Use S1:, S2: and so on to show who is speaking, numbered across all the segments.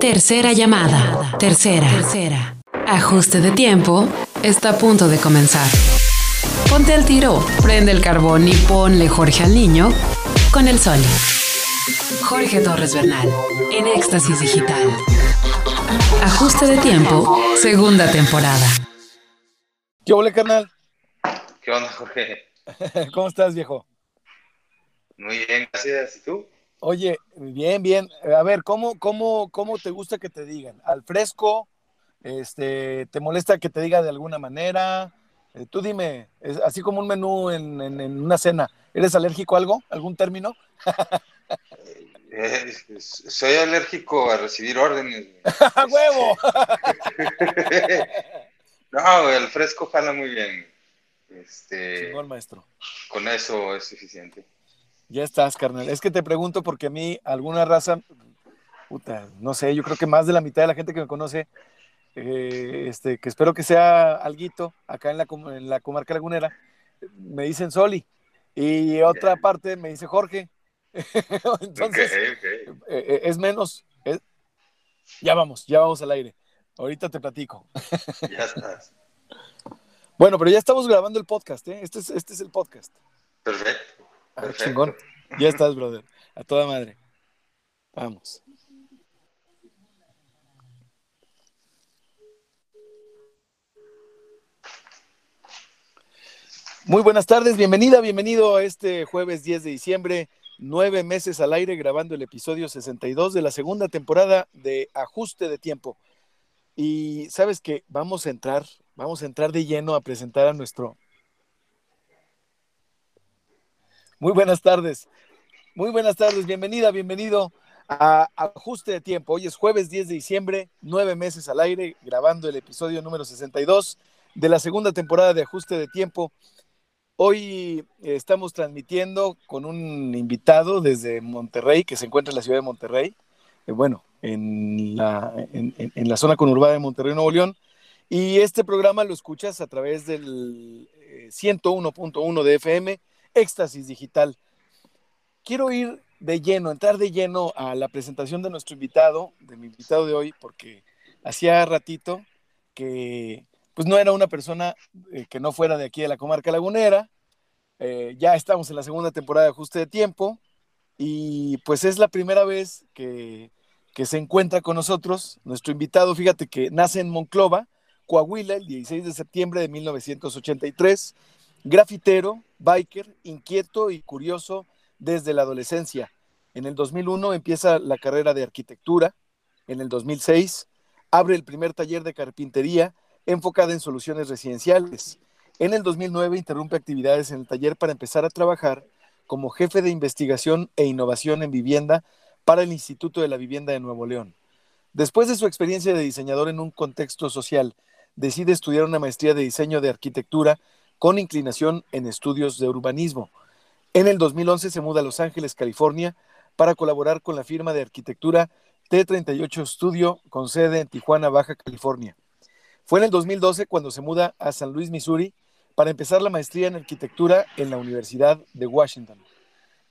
S1: Tercera llamada. Tercera. Tercera. Ajuste de tiempo. Está a punto de comenzar. Ponte al tiro, prende el carbón y ponle Jorge al niño con el sol. Jorge Torres Bernal, en Éxtasis Digital. Ajuste de tiempo, segunda temporada.
S2: ¿Qué hola, carnal?
S3: ¿Qué onda, Jorge?
S2: ¿Cómo estás, viejo?
S3: Muy bien, gracias. ¿Y tú?
S2: Oye, bien, bien. A ver, ¿cómo, cómo, cómo te gusta que te digan? ¿Al fresco? Este, ¿Te molesta que te diga de alguna manera? Eh, tú dime, es así como un menú en, en, una cena. ¿Eres alérgico a algo? ¿Algún término?
S3: Eh, soy alérgico a recibir órdenes.
S2: ¡A huevo!
S3: no, el fresco jala muy bien. Este,
S2: maestro.
S3: Con eso es suficiente.
S2: Ya estás, carnal. Es que te pregunto porque a mí alguna raza, puta, no sé, yo creo que más de la mitad de la gente que me conoce, eh, este, que espero que sea alguito acá en la, en la comarca lagunera, me dicen Soli. Y otra parte me dice Jorge. Entonces, eh, eh, es menos. ya vamos, ya vamos al aire. Ahorita te platico.
S3: ya estás.
S2: Bueno, pero ya estamos grabando el podcast, ¿eh? Este es, este es el podcast.
S3: Perfecto.
S2: Ah, chingón. Ya estás, brother. A toda madre. Vamos. Muy buenas tardes, bienvenida, bienvenido a este jueves 10 de diciembre, nueve meses al aire grabando el episodio 62 de la segunda temporada de Ajuste de Tiempo. Y sabes que vamos a entrar, vamos a entrar de lleno a presentar a nuestro... Muy buenas tardes, muy buenas tardes, bienvenida, bienvenido a Ajuste de Tiempo. Hoy es jueves 10 de diciembre, nueve meses al aire, grabando el episodio número 62 de la segunda temporada de Ajuste de Tiempo. Hoy estamos transmitiendo con un invitado desde Monterrey, que se encuentra en la ciudad de Monterrey, eh, bueno, en la, la zona conurbada de Monterrey, Nuevo León. Y este programa lo escuchas a través del 101.1 eh, de FM, Éxtasis Digital. Quiero ir de lleno, entrar de lleno a la presentación de nuestro invitado, de mi invitado de hoy, porque hacía ratito que pues no era una persona eh, que no fuera de aquí de la comarca lagunera. Eh, ya estamos en la segunda temporada de Ajuste de Tiempo y pues es la primera vez que, que se encuentra con nosotros. Nuestro invitado, fíjate que nace en Monclova, Coahuila, el 16 de septiembre de 1983. Grafitero, biker, inquieto y curioso desde la adolescencia. En el 2001 empieza la carrera de arquitectura. En el 2006 abre el primer taller de carpintería enfocada en soluciones residenciales. En el 2009 interrumpe actividades en el taller para empezar a trabajar como jefe de investigación e innovación en vivienda para el Instituto de la Vivienda de Nuevo León. Después de su experiencia de diseñador en un contexto social, decide estudiar una maestría de diseño de arquitectura con inclinación en estudios de urbanismo. En el 2011 se muda a Los Ángeles, California, para colaborar con la firma de arquitectura T38 Studio con sede en Tijuana, Baja California. Fue en el 2012 cuando se muda a San Luis, Missouri, para empezar la maestría en arquitectura en la Universidad de Washington.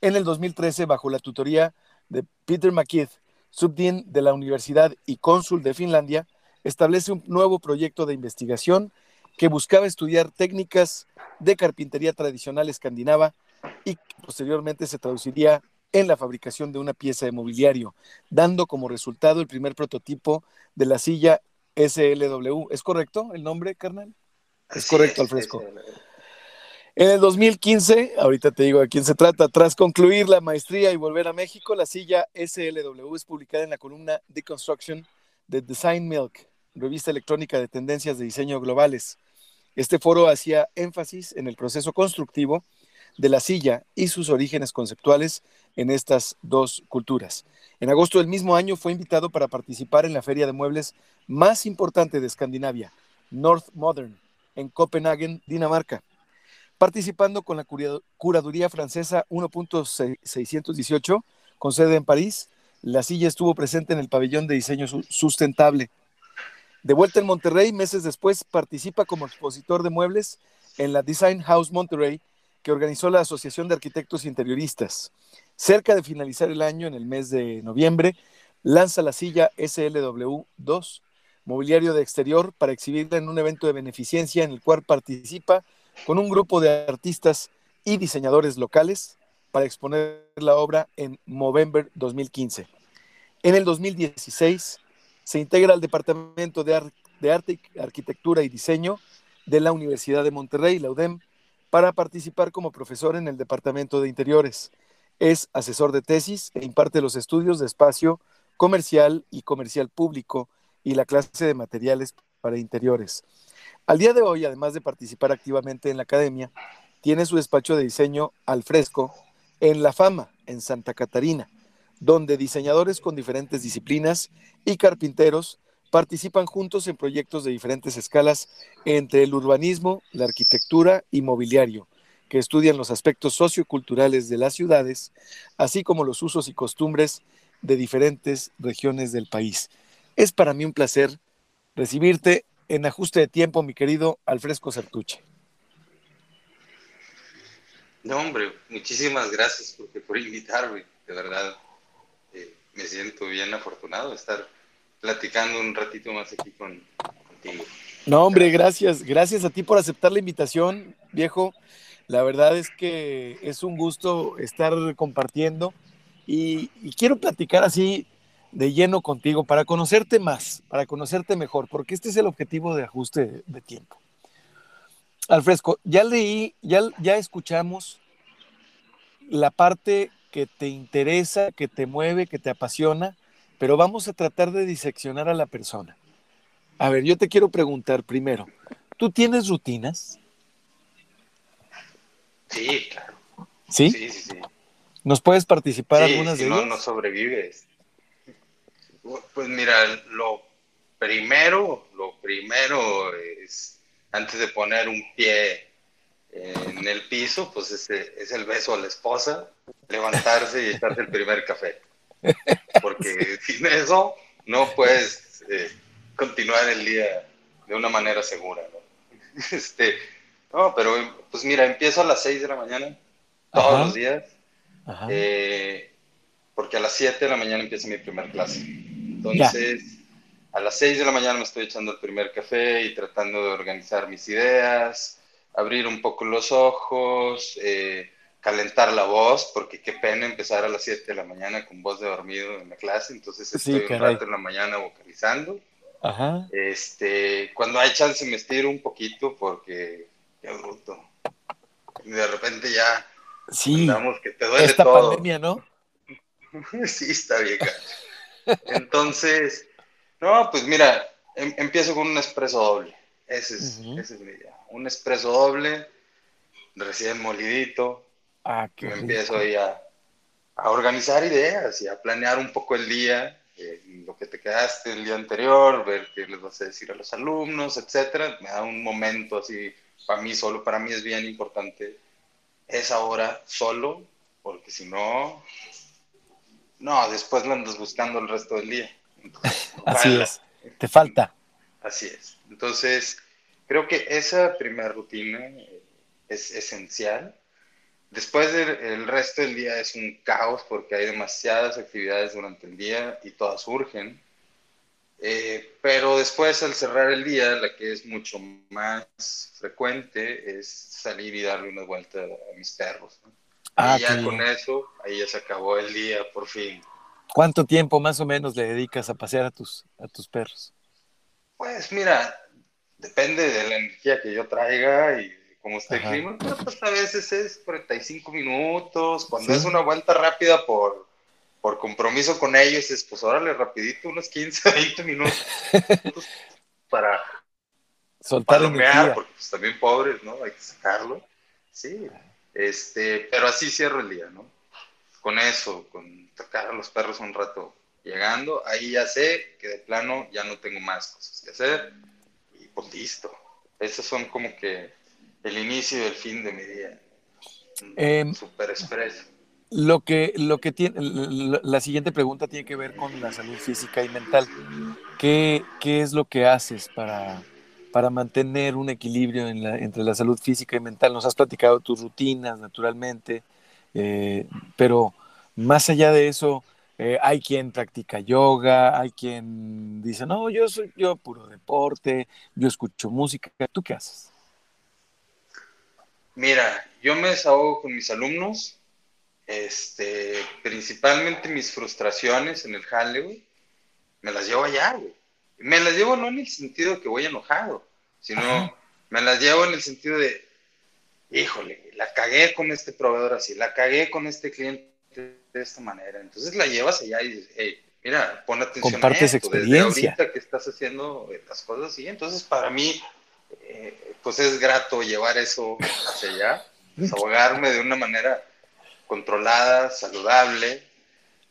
S2: En el 2013, bajo la tutoría de Peter McKeith, subdean de la Universidad y cónsul de Finlandia, establece un nuevo proyecto de investigación que buscaba estudiar técnicas de carpintería tradicional escandinava y que posteriormente se traduciría en la fabricación de una pieza de mobiliario, dando como resultado el primer prototipo de la silla SLW. ¿Es correcto el nombre, carnal? Es correcto, al fresco. En el 2015, ahorita te digo de quién se trata, tras concluir la maestría y volver a México, la silla SLW es publicada en la columna Deconstruction de Design Milk, revista electrónica de tendencias de diseño globales. Este foro hacía énfasis en el proceso constructivo de la silla y sus orígenes conceptuales en estas dos culturas. En agosto del mismo año fue invitado para participar en la feria de muebles más importante de Escandinavia, North Modern, en Copenhague, Dinamarca, participando con la curaduría francesa 1.618, con sede en París. La silla estuvo presente en el pabellón de diseño sustentable. De vuelta en Monterrey, meses después, participa como expositor de muebles en la Design House Monterrey, que organizó la Asociación de Arquitectos Interioristas. Cerca de finalizar el año, en el mes de noviembre, lanza la silla SLW2, mobiliario de exterior, para exhibirla en un evento de beneficencia en el cual participa con un grupo de artistas y diseñadores locales para exponer la obra en Movember 2015. En el 2016 se integra al Departamento de, de Arte, Arquitectura y Diseño de la Universidad de Monterrey, la UDEM, para participar como profesor en el Departamento de Interiores. Es asesor de tesis e imparte los estudios de espacio comercial y comercial público y la clase de materiales para interiores. Al día de hoy, además de participar activamente en la academia, tiene su despacho de diseño al fresco en La Fama, en Santa Catarina, donde diseñadores con diferentes disciplinas y carpinteros participan juntos en proyectos de diferentes escalas entre el urbanismo, la arquitectura y mobiliario, que estudian los aspectos socioculturales de las ciudades, así como los usos y costumbres de diferentes regiones del país. Es para mí un placer recibirte en ajuste de tiempo, mi querido Alfresco Sertuche.
S3: No, hombre, muchísimas gracias por, por invitarme. De verdad, me siento bien afortunado de estar platicando un ratito más aquí con, contigo.
S2: No, hombre, gracias. Gracias a ti por aceptar la invitación, viejo. La verdad es que es un gusto estar compartiendo y, quiero platicar así de lleno contigo para conocerte más, para conocerte mejor, porque este es el objetivo de ajuste de, tiempo. Alfresco, ya leí, ya escuchamos la parte que te interesa, que te mueve, que te apasiona, pero vamos a tratar de diseccionar a la persona. A ver, yo te quiero preguntar primero, ¿tú tienes rutinas?
S3: Sí, claro.
S2: ¿Sí? Sí, sí, sí. ¿Nos puedes participar algunas de
S3: no,
S2: ellas?
S3: No, sobrevives. Pues mira, lo primero, lo primero es, antes de poner un pie en el piso, pues es, es el beso a la esposa, levantarse y echarse el primer café. Porque sin eso no puedes eh, continuar el día de una manera segura. ¿no? Este, no, pero pues mira, empiezo a las 6 de la mañana, todos los días eh, porque a las 7 de la mañana empieza mi primer clase. Entonces, a las 6 de la mañana me estoy echando el primer café y tratando de organizar mis ideas, abrir un poco los ojos, eh, calentar la voz, porque qué pena empezar a las 7 de la mañana con voz de dormido en la clase, entonces estoy un rato en la mañana vocalizando. Este, cuando hay chance me estiro un poquito porque qué bruto. De repente ya
S2: Sí. que te duele esta pandemia, ¿no?
S3: sí, está bien. Entonces, no, pues mira, em, empiezo con un espresso doble. Ese es, mi idea. Un espresso doble, recién molidito. Ah, qué empiezo ahí a, organizar ideas y a planear un poco el día, eh, lo que te quedaste el día anterior, ver qué les vas a decir a los alumnos, etcétera. Me da un momento así, para mí solo, para mí es bien importante esa hora solo, porque si no, no, después lo andas buscando el resto del día.
S2: Así es, te falta.
S3: Así es. Entonces, creo que esa primera rutina es esencial. Después el resto del día es un caos porque hay demasiadas actividades durante el día y todas surgen. Eh, pero después, al cerrar el día, la que es mucho más frecuente es salir y darle una vuelta a mis perros. Ah, y ya con eso, ahí ya se acabó el día, por fin.
S2: ¿Cuánto tiempo más o menos le dedicas a pasear a tus, a tus perros?
S3: Pues mira, depende de la energía que yo traiga y cómo esté el clima, pero pues a veces es 45 minutos, cuando es una vuelta rápida por por compromiso con ellos es, pues órale, rapidito, unos 15, 20 minutos para
S2: soltar
S3: palomear, porque pues también pobres, ¿no? Hay que sacarlo. Sí, este, pero así cierro el día, ¿no? Con eso, con sacar a los perros un rato llegando, ahí ya sé que de plano ya no tengo más cosas que hacer pues listo. Esos son como que el inicio y el fin de mi día. Eh, Super expreso.
S2: Lo que, lo que tiene, la siguiente pregunta tiene que ver con la salud física y mental. ¿Qué, qué es lo que haces para, para mantener un equilibrio en la, entre la salud física y mental? Nos has platicado tus rutinas, naturalmente, eh, pero más allá de eso, eh, hay quien practica yoga, hay quien dice, no, yo soy yo puro deporte, yo escucho música. ¿Tú qué haces?
S3: Mira, yo me desahogo con mis alumnos, este, principalmente mis frustraciones en el jale, me las llevo allá, güey. Me las llevo no en el sentido de que voy enojado, sino me las llevo en el sentido de, híjole, la cagué con este proveedor así, la cagué con este cliente de esta manera. Entonces la llevas allá y dices, hey, mira, pon atención
S2: Compartes
S3: a esto,
S2: experiencia.
S3: ahorita que estás haciendo las cosas así. Entonces para mí, eh, pues es grato llevar eso hacia allá, desahogarme de una manera controlada, saludable.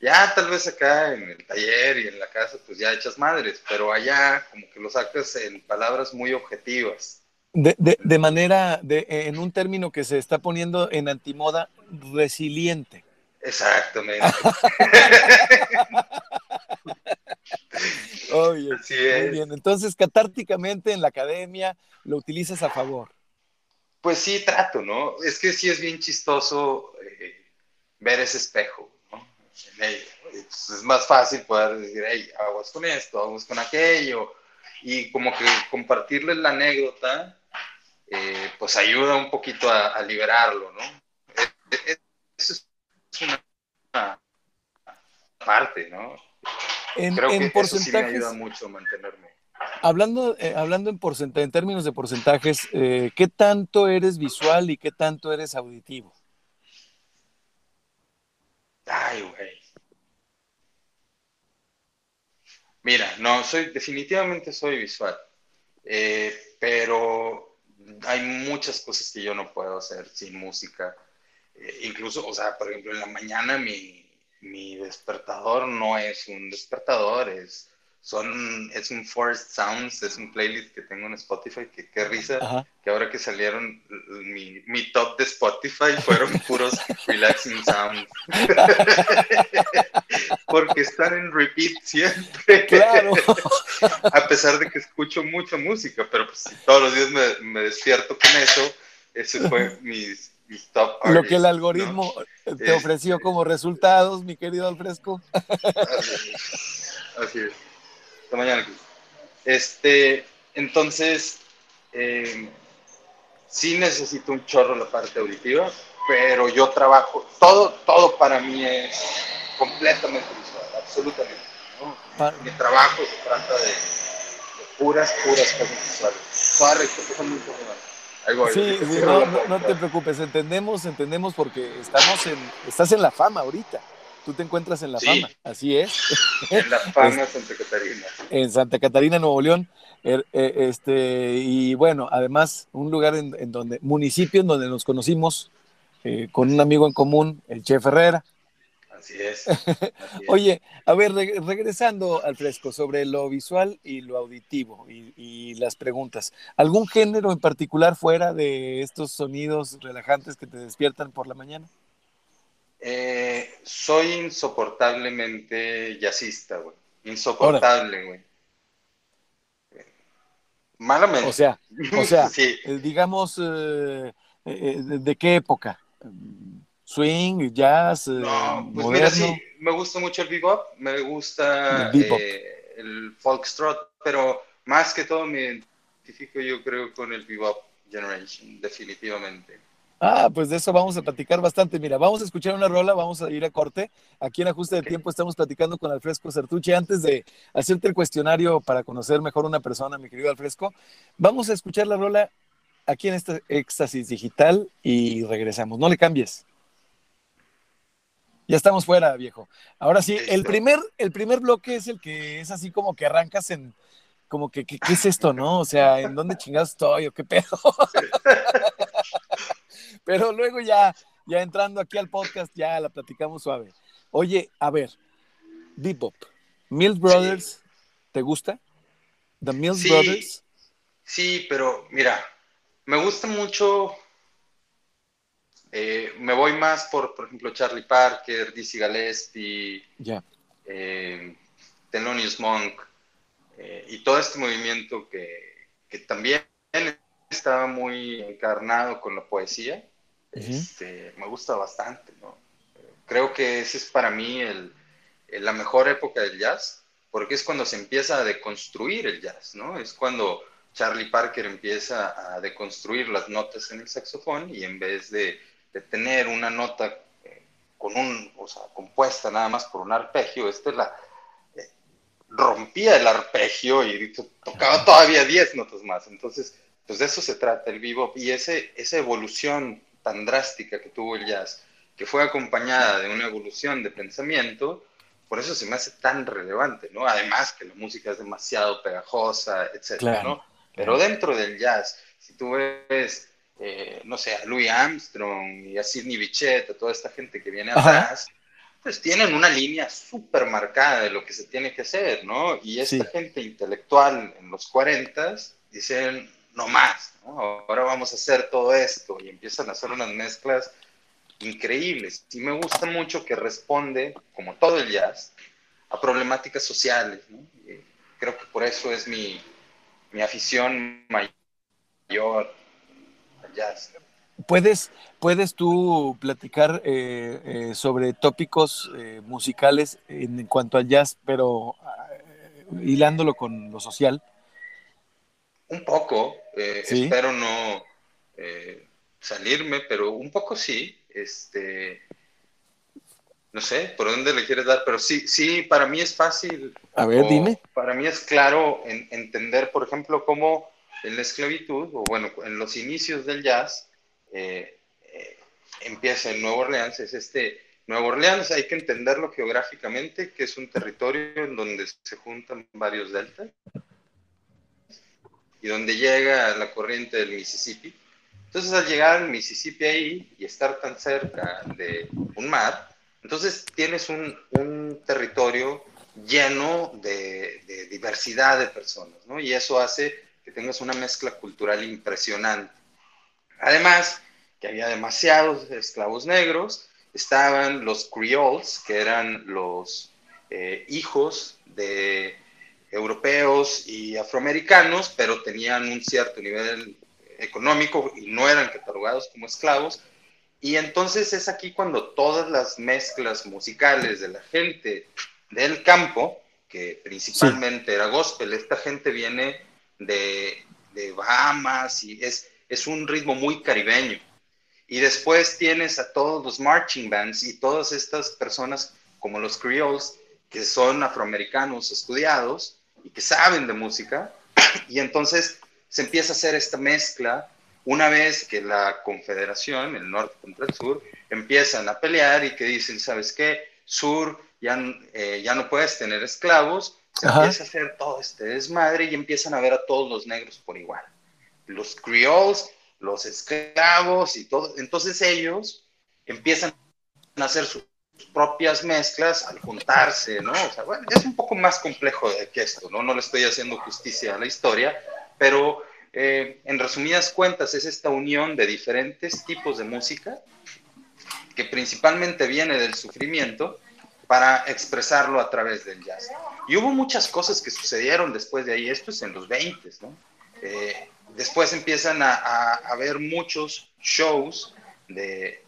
S3: Ya tal vez acá en el taller y en la casa, pues ya echas madres, pero allá como que lo sacas en palabras muy objetivas.
S2: De, de, de manera, de, en un término que se está poniendo en antimoda, resiliente.
S3: Exactamente.
S2: Oye,
S3: Así
S2: muy
S3: es.
S2: bien. Entonces, catárticamente en la academia lo utilizas a favor.
S3: Pues sí, trato, ¿no? Es que sí es bien chistoso eh, ver ese espejo, ¿no? En ella. Pues es más fácil poder decir, hey, aguas con esto, aguas con aquello, y como que compartirles la anécdota, eh, pues ayuda un poquito a, a liberarlo, ¿no? Eh, eh, Eso es una, una parte, ¿no?
S2: En,
S3: Creo
S2: en
S3: que eso sí me
S2: porcentajes,
S3: ayuda mucho a mantenerme.
S2: hablando, eh, hablando en, porcenta- en términos de porcentajes, eh, ¿qué tanto eres visual y qué tanto eres auditivo?
S3: Ay, güey. Mira, no, soy, definitivamente soy visual, eh, pero hay muchas cosas que yo no puedo hacer sin música. Incluso, o sea, por ejemplo, en la mañana mi, mi despertador no es un despertador, es, son, es un Forest Sounds, es un playlist que tengo en Spotify, que qué risa,
S2: Ajá.
S3: que ahora que salieron mi, mi top de Spotify fueron puros relaxing sounds. Porque están en repeat siempre.
S2: Claro.
S3: A pesar de que escucho mucha música, pero pues si todos los días me, me despierto con eso, ese fue mis,
S2: Lo que el algoritmo te
S3: Este-
S2: ofreció como resultados, mi querido Alfresco.
S3: Así es. Así es. Hasta mañana. Este, entonces, eh, sí necesito un chorro la parte auditiva, pero yo trabajo, todo, todo para mí es completamente visual, absolutamente. Mi trabajo se trata de, de puras, puras cosas visuales. Sorry, puse muy. Ahí voy.
S2: Sí, sí, no, no, no te preocupes, entendemos, entendemos porque estamos en, estás en la fama ahorita. Tú te encuentras en la
S3: Sí.
S2: fama, así es,
S3: En la fama Santa Catarina.
S2: en Santa Catarina, Nuevo León. Er- eh, Este, y bueno, además, un lugar en, en donde, municipio en donde nos conocimos eh, con un amigo en común, el Chef Herrera.
S3: Así es. así es.
S2: Oye, a ver, re- regresando al fresco sobre lo visual y lo auditivo y, y las preguntas. ¿Algún género en particular fuera de estos sonidos relajantes que te despiertan por la mañana?
S3: Eh, soy insoportablemente jazzista, güey. Insoportable, güey. Malamente.
S2: O sea, o sea,
S3: sí.
S2: eh, digamos, eh, eh, ¿de, de qué época? ¿Swing, jazz, eh,
S3: No, pues mira,
S2: moderno?
S3: sí, me gusta mucho el bebop, me gusta
S2: El bebop.
S3: eh, el foxtrot, pero más que todo me identifico yo creo con el bebop generation, definitivamente.
S2: Ah, pues de eso vamos a platicar bastante. Mira, vamos a escuchar una rola, vamos a ir a corte. Aquí en Ajuste de. Tiempo estamos platicando con Alfresco Sertuche. Antes de hacerte el cuestionario para conocer mejor una persona, mi querido Alfresco, vamos a escuchar la rola aquí en este éxtasis digital y regresamos. No le cambies. Ya estamos fuera, viejo. Ahora sí, el
S3: Listo.
S2: primer, el primer bloque es el que es así como que arrancas en, como que, ¿qué, qué es esto, no? O sea, ¿en dónde chingados estoy o qué pedo? Pero luego ya, ya entrando aquí al podcast, ya la platicamos suave. Oye, a ver, Bebop, Mills Brothers, ¿te gusta? The Mills
S3: Sí.
S2: Brothers.
S3: Sí, pero mira, me gusta mucho. Eh, me voy más por, por ejemplo, Charlie Parker, Dizzy Gillespie,
S2: Ya.
S3: eh, Thelonious Monk eh, y todo este movimiento que, que también estaba muy encarnado con la poesía. Este, me gusta bastante, ¿no? Creo que ese es para mí el, la mejor época del jazz, porque es cuando se empieza a deconstruir el jazz, ¿no? Es cuando Charlie Parker empieza a deconstruir las notas en el saxofón y en vez de, tener una nota eh, con un, o sea, compuesta nada más por un arpegio, este la eh, rompía el arpegio y tocaba todavía 10 notas más. Entonces, pues de eso se trata el vivo y ese, esa evolución tan drástica que tuvo el jazz, que fue acompañada de una evolución de pensamiento, por eso se me hace tan relevante, ¿no? Además que la música es demasiado pegajosa, etcétera, ¿no? Pero dentro del jazz, si tú ves, eh, no sé, a Louis Armstrong y a Sidney Bechet, a toda esta gente que viene atrás, pues tienen una línea súper marcada de lo que se tiene que hacer, ¿no? Y esta gente intelectual en los 40 dicen, no más, ¿no? Ahora vamos a hacer todo esto y empiezan a hacer unas mezclas increíbles. Y me gusta mucho que responde, como todo el jazz, a problemáticas sociales. ¿no? creo que por eso es mi, mi afición mayor jazz.
S2: ¿Puedes, ¿Puedes tú platicar eh, eh, sobre tópicos eh, musicales en, cuanto al jazz, pero hilándolo con lo social?
S3: Un poco, espero no salirme, pero un poco sí este, no sé por dónde le quieres dar, pero sí, sí, para mí es fácil.
S2: A ver, dime.
S3: Para mí es claro entender, por ejemplo, cómo en la esclavitud, o bueno, en los inicios del jazz, eh, eh, empieza en Nueva Orleans, es este, Nueva Orleans hay que entenderlo geográficamente, que es un territorio en donde se juntan varios deltas y donde llega la corriente del Mississippi entonces, al llegar al Mississippi ahí y estar tan cerca de un mar, entonces tienes un, un territorio lleno de, de, diversidad de personas, ¿no? Y eso hace que tengas una mezcla cultural impresionante. Además, que había demasiados esclavos negros, estaban los creoles, que eran los eh, hijos de europeos y afroamericanos, pero tenían un cierto nivel económico y no eran catalogados como esclavos. Y entonces es aquí cuando todas las mezclas musicales de la gente del campo, que principalmente era gospel, esta gente viene de, de Bahamas y es, es un ritmo muy caribeño. Y después tienes a todos los marching bands y todas estas personas como los creoles, que son afroamericanos estudiados y que saben de música. Y entonces se empieza a hacer esta mezcla una vez que la confederación, el norte contra el sur, empiezan a pelear y que dicen, ¿sabes qué? Sur, ya, eh, ya no puedes tener esclavos, se empieza a hacer todo este desmadre y empiezan a ver a todos los negros por igual. Los creoles, los esclavos y todo. Entonces ellos empiezan a hacer sus propias mezclas al juntarse, ¿no? O sea, bueno, es un poco más complejo que esto, ¿no? No le estoy haciendo justicia a la historia, pero eh, en resumidas cuentas es esta unión de diferentes tipos de música que principalmente viene del sufrimiento para expresarlo a través del jazz. Y hubo muchas cosas que sucedieron después de ahí, esto es en los 20, ¿no? Eh, después empiezan a, haber muchos shows de,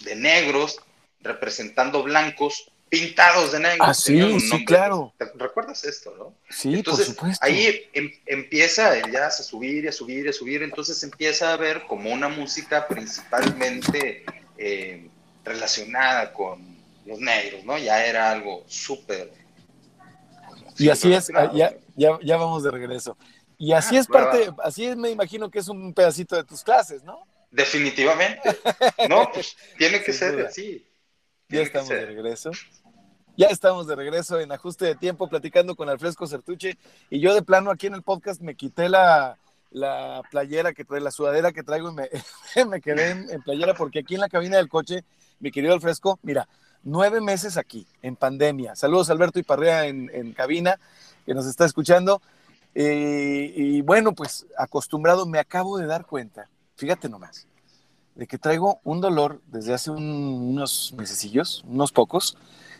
S3: de negros representando blancos pintados de negro.
S2: Ah, sí, sí, claro.
S3: recuerdas esto, no?
S2: Sí, entonces, por supuesto.
S3: Ahí em, empieza el jazz a subir y a subir y a subir, entonces empieza a ver como una música principalmente eh, relacionada con los negros, ¿no? Ya era algo súper...
S2: Y así es, ya, ya, ya, vamos de regreso. Y así ah, es parte, así me imagino que es un pedacito de tus clases, ¿no?
S3: Definitivamente. No, pues tiene que ser así.
S2: Ya estamos de regreso. Ya estamos de regreso en ajuste de tiempo platicando con Alfresco Certuche y yo de plano aquí en el podcast me quité la, la playera que trae, la sudadera que traigo y me, me quedé en, playera porque aquí en la cabina del coche, mi querido Alfresco, mira, nueve meses aquí en pandemia. Saludos Alberto y Parrea en, en cabina que nos está escuchando. Eh, y bueno, pues acostumbrado, me acabo de dar cuenta, fíjate nomás, de que traigo un dolor desde hace unos mesecillos, unos pocos,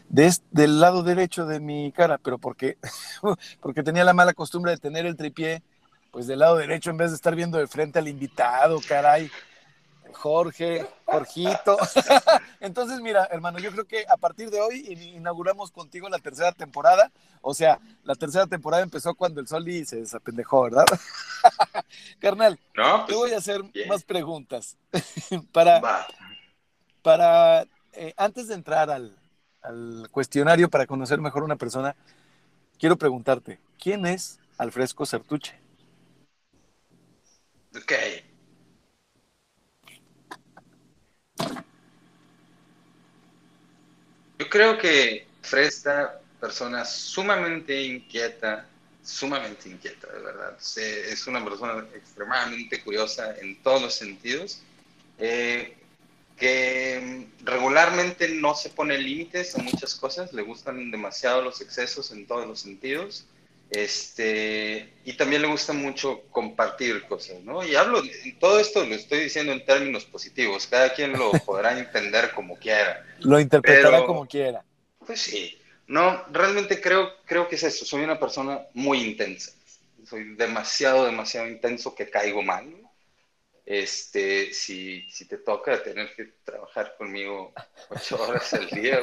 S2: del lado derecho de mi cara, pero porque, porque tenía la mala costumbre de tener el tripié, pues del lado derecho en vez de estar viendo de frente al invitado, caray. Jorge, Jorgito. Entonces, mira, hermano, yo creo que a partir de hoy inauguramos contigo la tercera temporada. O sea, la tercera temporada empezó cuando el Soli se desapendejó, ¿verdad? Carnal,
S3: no,
S2: te pues, voy a hacer más preguntas. para, para eh, antes de entrar al, al cuestionario para conocer mejor a una persona, quiero preguntarte, ¿quién es Alfresco Sertuche?
S3: Ok. Yo creo que Fresta, persona sumamente inquieta, sumamente inquieta, de verdad. Es una persona extremadamente curiosa en todos los sentidos, eh, que regularmente no se pone límites a muchas cosas, le gustan demasiado los excesos en todos los sentidos. Este, y también le gusta mucho compartir cosas, ¿no? Y hablo, todo esto lo estoy diciendo en términos positivos, cada quien lo podrá entender como quiera.
S2: Lo interpretará como quiera.
S3: Pues sí, no, realmente creo, creo que es eso, soy una persona muy intensa, soy demasiado, demasiado intenso que caigo mal, Este, si, si te toca tener que trabajar conmigo ocho horas al día,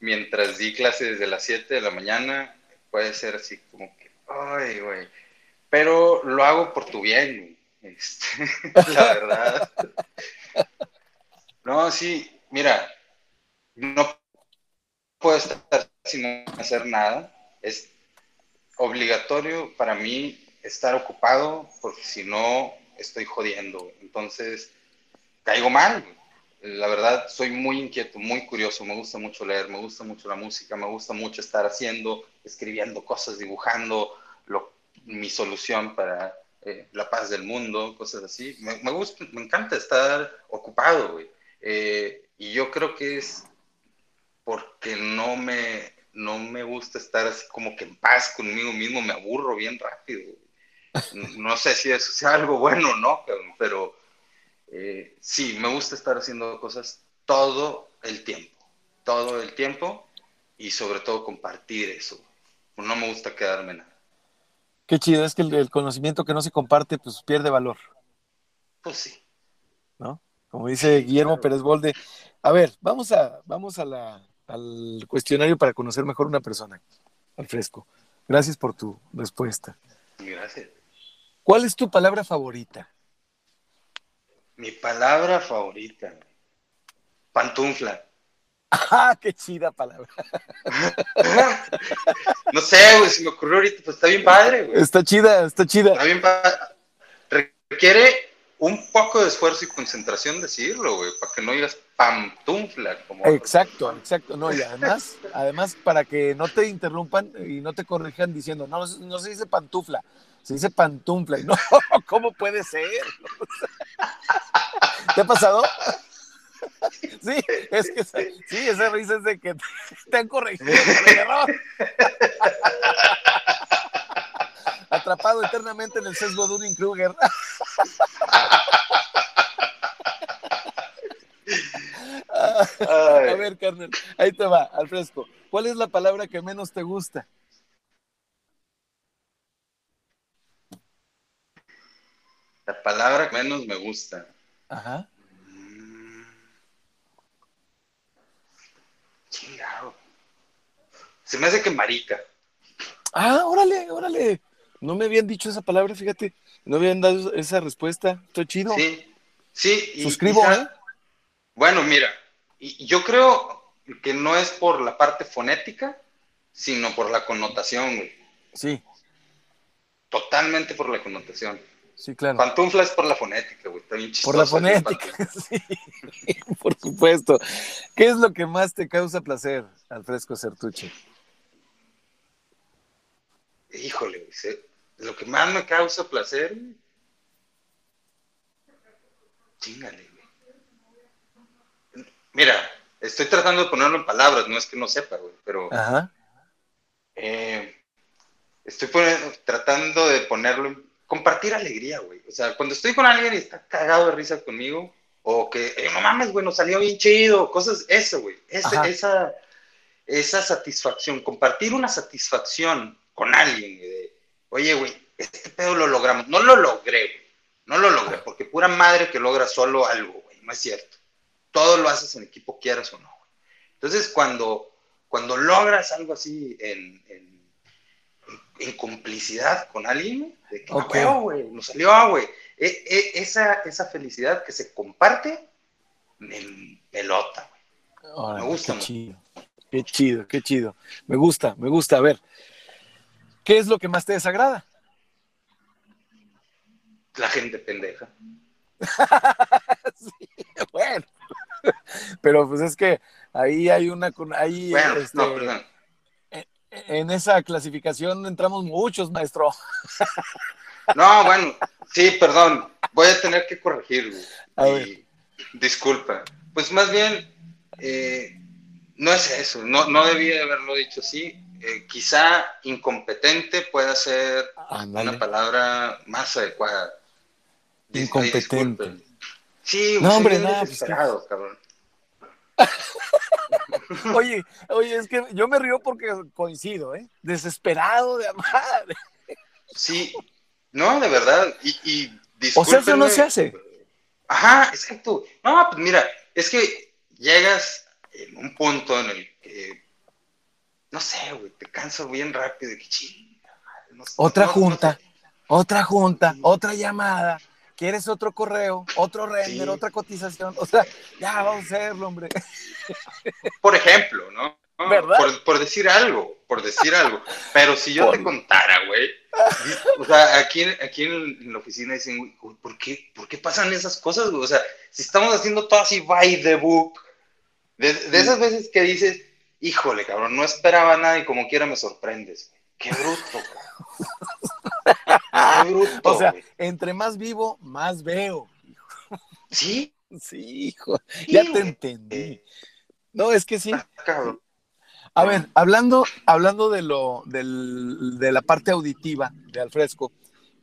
S3: mientras di clases desde las 7 de la mañana puede ser así como que, ay, güey. Pero lo hago por tu bien, este, la verdad. No, sí, mira, no puedo estar sin hacer nada. Es obligatorio para mí estar ocupado porque si no estoy jodiendo. Entonces, caigo mal. La verdad, soy muy inquieto, muy curioso, me gusta mucho leer, me gusta mucho la música, me gusta mucho estar haciendo, escribiendo cosas, dibujando lo, mi solución para eh, la paz del mundo, cosas así. Me, gusta, me encanta estar ocupado, güey. Eh, y yo creo que es porque no me, no me gusta estar así como que en paz conmigo mismo, me aburro bien rápido. No sé si eso sea algo bueno o no, pero eh, sí, me gusta estar haciendo cosas todo el tiempo, todo el tiempo y sobre todo compartir eso. No me gusta quedarme nada.
S2: Qué chido, es que el, conocimiento que no se comparte pues pierde valor.
S3: Pues sí.
S2: ¿No? Como dice Guillermo Pérez Bolde. A ver, vamos, a, vamos a la, al cuestionario para conocer mejor una persona, al fresco. Gracias por tu respuesta.
S3: Gracias.
S2: ¿Cuál es tu palabra favorita?
S3: Mi palabra favorita. Pantufla.
S2: ¡Ah, qué chida palabra!
S3: no sé, güey, si me ocurrió ahorita, pues está bien padre, güey.
S2: Está chida, está chida.
S3: Está bien padre. Requiere un poco de esfuerzo y concentración decirlo, güey, para que no digas pantufla. Como
S2: exacto, exacto. No, y además, además, para que no te interrumpan y no te corrijan diciendo, no, no se dice pantufla, se dice pantufla. No, ¿cómo puede ser? ¿Te ha pasado? Sí, es que sí, esa risa es de que te han corregido el error. Atrapado eternamente en el sesgo de un Kruger. A ver, carnal, ahí te va, al fresco. ¿Cuál es la palabra que menos te gusta?
S3: La palabra que menos me gusta.
S2: Ajá.
S3: Chingado. Se me hace que marica.
S2: Ah, órale, órale. No me habían dicho esa palabra, fíjate. No habían dado esa respuesta. Estoy chido.
S3: Sí, sí.
S2: Suscribo, ¿eh?
S3: Bueno, mira, yo creo que no es por la parte fonética, sino por la connotación, güey.
S2: Sí.
S3: Totalmente por la connotación.
S2: Sí, claro.
S3: Pantufla es por la fonética, güey. Está bien chistoso.
S2: Por la fonética, sí. por supuesto. ¿Qué es lo que más te causa placer al fresco Sertuche?
S3: Híjole, güey. Lo que más me causa placer. Chingale, güey. Mira, estoy tratando de ponerlo en palabras, no es que no sepa, güey, pero.
S2: Ajá.
S3: Eh, estoy tratando de ponerlo en compartir alegría, güey. O sea, cuando estoy con alguien y está cagado de risa conmigo, o que, eh, no mames, güey, nos salió bien chido, cosas, eso, güey. Esa, esa satisfacción, compartir una satisfacción con alguien, oye, güey, este pedo lo logramos. No lo logré, güey. no lo logré, porque pura madre que logra solo algo, güey, no es cierto. Todo lo haces en equipo, quieras o no. Entonces, cuando, cuando logras algo así en, en, complicidad con alguien, de que, okay. güey, nos salió, güey. E, e, esa, esa felicidad que se comparte, me pelota,
S2: güey. me gusta. Qué chido, qué chido, qué chido. Me gusta, me gusta. A ver, ¿qué es lo que más te desagrada?
S3: La gente pendeja.
S2: sí, bueno. Pero pues es que ahí hay una. Ahí,
S3: bueno, este, no, perdón.
S2: En, esa clasificación entramos muchos, maestro.
S3: no, bueno, sí, perdón. Voy a tener que corregirlo. disculpa. Pues más bien, eh, no es eso. No, no debía haberlo dicho así. Eh, quizá incompetente pueda ser una palabra más adecuada.
S2: Incompetente.
S3: Sí,
S2: no, hombre, no, pues,
S3: cabrón.
S2: oye, oye, es que yo me río porque coincido, ¿eh? Desesperado de amar.
S3: Sí, no, de verdad. Y, y
S2: O sea, eso no se hace.
S3: Ajá, exacto. No, pues mira, es que llegas en un punto en el que, no sé, güey, te canso bien rápido. Que,
S2: otra junta, otra junta, otra llamada ¿Quieres otro correo, otro render, otra cotización? O sea, ya vamos a hacerlo, hombre.
S3: Por ejemplo, ¿no?
S2: ¿Verdad?
S3: Por, decir algo, por decir algo. Pero si yo te contara, güey, o sea, aquí, aquí en, la oficina dicen, güey, ¿por qué, ¿por qué pasan esas cosas, güey? O sea, si estamos haciendo todo así by the book, de, esas veces que dices, híjole, cabrón, no esperaba nada y como quiera me sorprendes. Qué bruto, cabrón. Bruto.
S2: O sea, entre más vivo, más veo.
S3: ¿Sí?
S2: Sí, hijo. Ya te entendí. No, es que sí.
S3: Ah,
S2: A ver, hablando, hablando de lo, del, de la parte auditiva de Alfresco,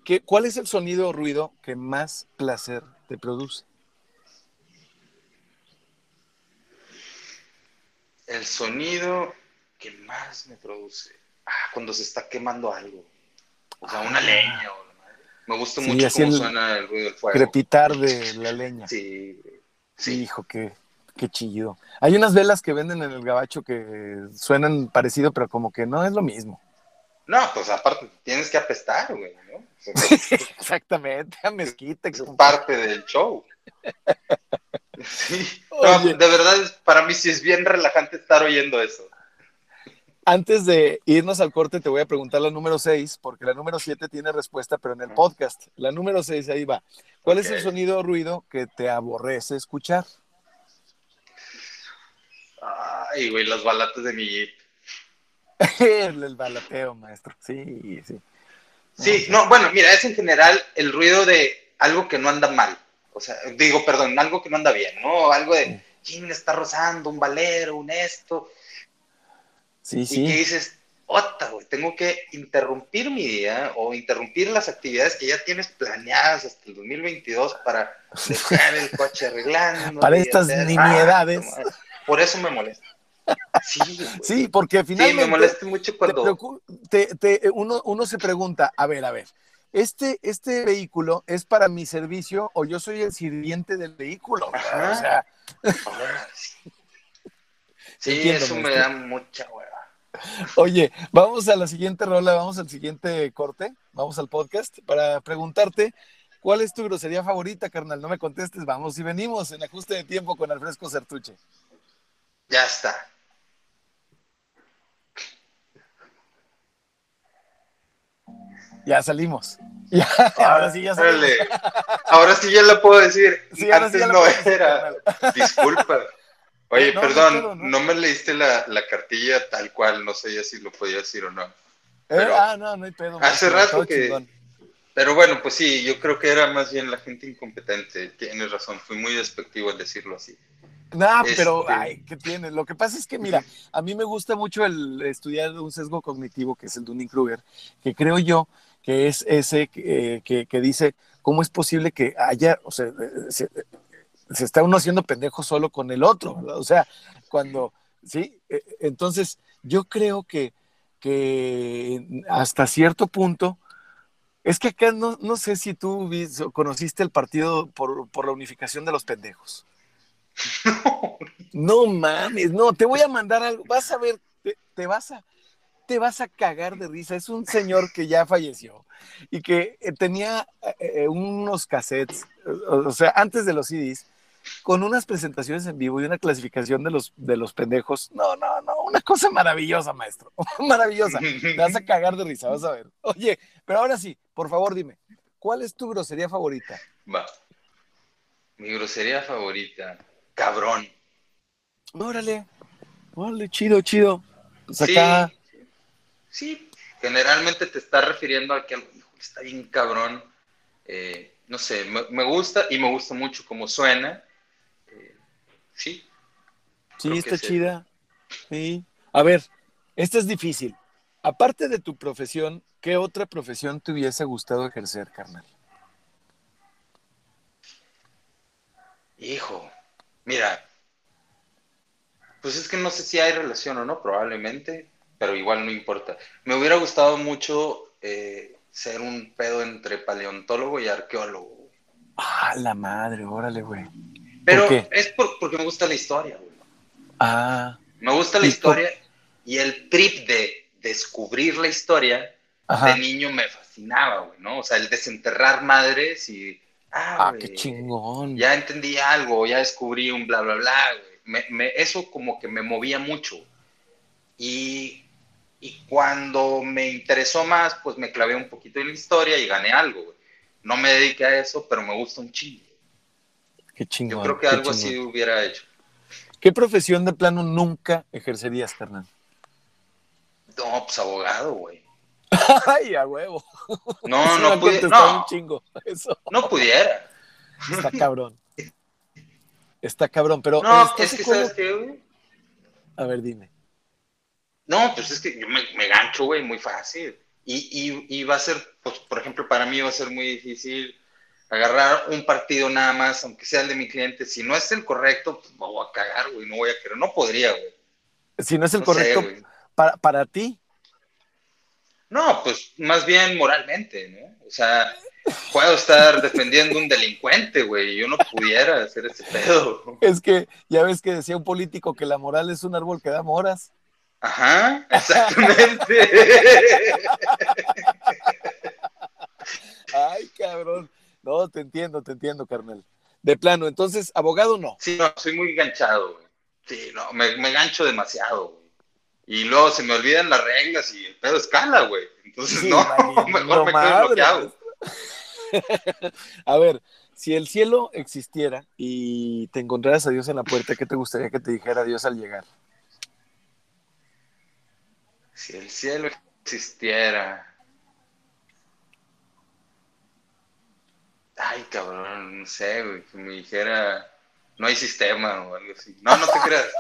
S2: ¿qué, ¿cuál es el sonido o ruido que más placer te produce?
S3: El sonido que más me produce. Ah, cuando se está quemando algo. O sea, una ah. leña. Me gusta mucho cómo suena el ruido del fuego.
S2: Crepitar de la leña.
S3: Sí.
S2: Sí, hijo, qué, qué chillido. Hay unas velas que venden en el gabacho que suenan parecido, pero como que no es lo mismo.
S3: No, pues aparte tienes que apestar, güey, ¿no?
S2: Exactamente, a mezquita. Es
S3: parte del show. Sí. de verdad, para mí sí es bien relajante estar oyendo eso.
S2: Antes de irnos al corte, te voy a preguntar la número 6, porque la número 7 tiene respuesta, pero en el podcast. La número 6, ahí va. ¿Cuál es el sonido o ruido que te aborrece escuchar?
S3: Ay, güey, los balates de mi jeep.
S2: el, balateo, maestro. Sí, sí.
S3: Sí, no, bueno, mira, es en general el ruido de algo que no anda mal. O sea, digo, perdón, algo que no anda bien, ¿no? Algo de, ¿quién está rozando? Un valero, un esto
S2: Sí,
S3: y
S2: sí.
S3: que dices, ota, güey, tengo que interrumpir mi día o interrumpir las actividades que ya tienes planeadas hasta el 2022 para dejar el coche arreglando.
S2: para estas nimiedades.
S3: por eso me molesta. Sí,
S2: sí, porque finalmente.
S3: Sí, me molesta mucho cuando.
S2: uno, uno se pregunta, a ver, a ver, este, este vehículo es para mi servicio o yo soy el sirviente del vehículo. O sea.
S3: sí, eso me da mucha hueva.
S2: Oye, vamos a la siguiente rola, vamos al siguiente corte, vamos al podcast para preguntarte cuál es tu grosería favorita, carnal. No me contestes, vamos y venimos en ajuste de tiempo con Alfresco Certuche.
S3: Ya está.
S2: Ya salimos. Ya, ahora sí ya salimos.
S3: Ahora sí ya lo puedo decir. Antes no era. Disculpa. Oye, perdón, no, me leíste la, cartilla tal cual, no sé ya si lo podía decir o no.
S2: Eh, ah, no, no hay pedo.
S3: Hace rato que... Pero bueno, pues sí, yo creo que era más bien la gente incompetente, tienes razón, fui muy despectivo al decirlo así.
S2: No, pero, este ay, ¿qué tiene? Lo que pasa es que, mira, a mí me gusta mucho el estudiar un sesgo cognitivo, que es el Dunning-Kruger, que creo yo que es ese que, que, que, dice, ¿cómo es posible que haya, o sea, se está uno haciendo pendejo solo con el otro, O sea, cuando, ¿sí? E, entonces, yo creo que, que hasta cierto punto Es que acá no, no sé si tú conociste el partido por, por, la unificación de los pendejos. No mames, no, te voy a mandar algo. Vas a ver, te, vas a, te vas a cagar de risa. Es un señor que ya falleció y que eh, tenía eh, eh, unos cassettes, o, sea, antes de los CDs, con unas presentaciones en vivo y una clasificación de los, de los pendejos. No, no, no, una cosa maravillosa, maestro. maravillosa. Te vas a cagar de risa, vas a ver. Oye, pero ahora sí, por favor dime, ¿cuál es tu grosería favorita?
S3: Va. Mi grosería favorita, cabrón.
S2: Órale, órale, chido, chido.
S3: Pues acá... Sí, generalmente te está refiriendo a que algo está bien cabrón. Eh, no sé, me, gusta y me gusta mucho cómo suena. Eh, sí.
S2: Sí, está chida. Sí. A ver, esta es difícil. Aparte de tu profesión, ¿qué otra profesión te hubiese gustado ejercer, carnal?
S3: Hijo, mira, pues es que no sé si hay relación o no, probablemente, pero igual no importa. Me hubiera gustado mucho eh, ser un pedo entre paleontólogo y arqueólogo.
S2: Ah, la madre, órale, güey.
S3: Pero es porque me gusta la historia, güey.
S2: Ah.
S3: Me gusta la historia y el trip de descubrir la historia de niño me fascinaba, güey, ¿no? O sea, el desenterrar madres y...
S2: Ah, ah qué chingón.
S3: Ya entendí algo, ya descubrí un bla, bla, bla, güey. eso como que me movía mucho. Y, y, cuando me interesó más, pues me clavé un poquito en la historia y gané algo, güey. No me dediqué a eso, pero me gusta un chingo.
S2: Qué chingón.
S3: Yo creo que algo así hubiera hecho.
S2: ¿Qué profesión de plano nunca ejercerías, carnal?
S3: No, pues abogado, güey.
S2: Ay, a huevo.
S3: No, no pudiera. No,
S2: un chingo,
S3: no pudiera.
S2: Está cabrón. Está cabrón, pero.
S3: No, es que, ¿sabes qué, güey?
S2: A ver, dime.
S3: No, pues es que yo me, gancho, güey, muy fácil. Y, y, y va a ser, pues, por ejemplo, para mí va a ser muy difícil agarrar un partido nada más, aunque sea el de mi cliente, si no es el correcto, pues me voy a cagar, güey, no voy a querer, no podría, güey.
S2: Si no es el correcto para, para ti.
S3: No, pues más bien moralmente, ¿no? O sea, puedo estar defendiendo un delincuente, güey, yo no pudiera hacer ese pedo.
S2: Es que ya ves que decía un político que la moral es un árbol que da moras.
S3: Ajá, exactamente.
S2: Ay, cabrón. No, te entiendo, te entiendo, carnal. De plano, entonces, abogado no.
S3: Sí, no, soy muy ganchado, güey. Sí, no, me, me gancho demasiado, güey. Y luego se me olvidan las reglas y el pedo escala, güey. Entonces, no, mejor me quedo bloqueado.
S2: a ver, si el cielo existiera y te encontraras a Dios en la puerta, ¿qué te gustaría que te dijera Dios al llegar?
S3: Si el cielo existiera, Ay, cabrón, no sé, güey, que me dijera, no hay sistema o algo así. No, no te creas.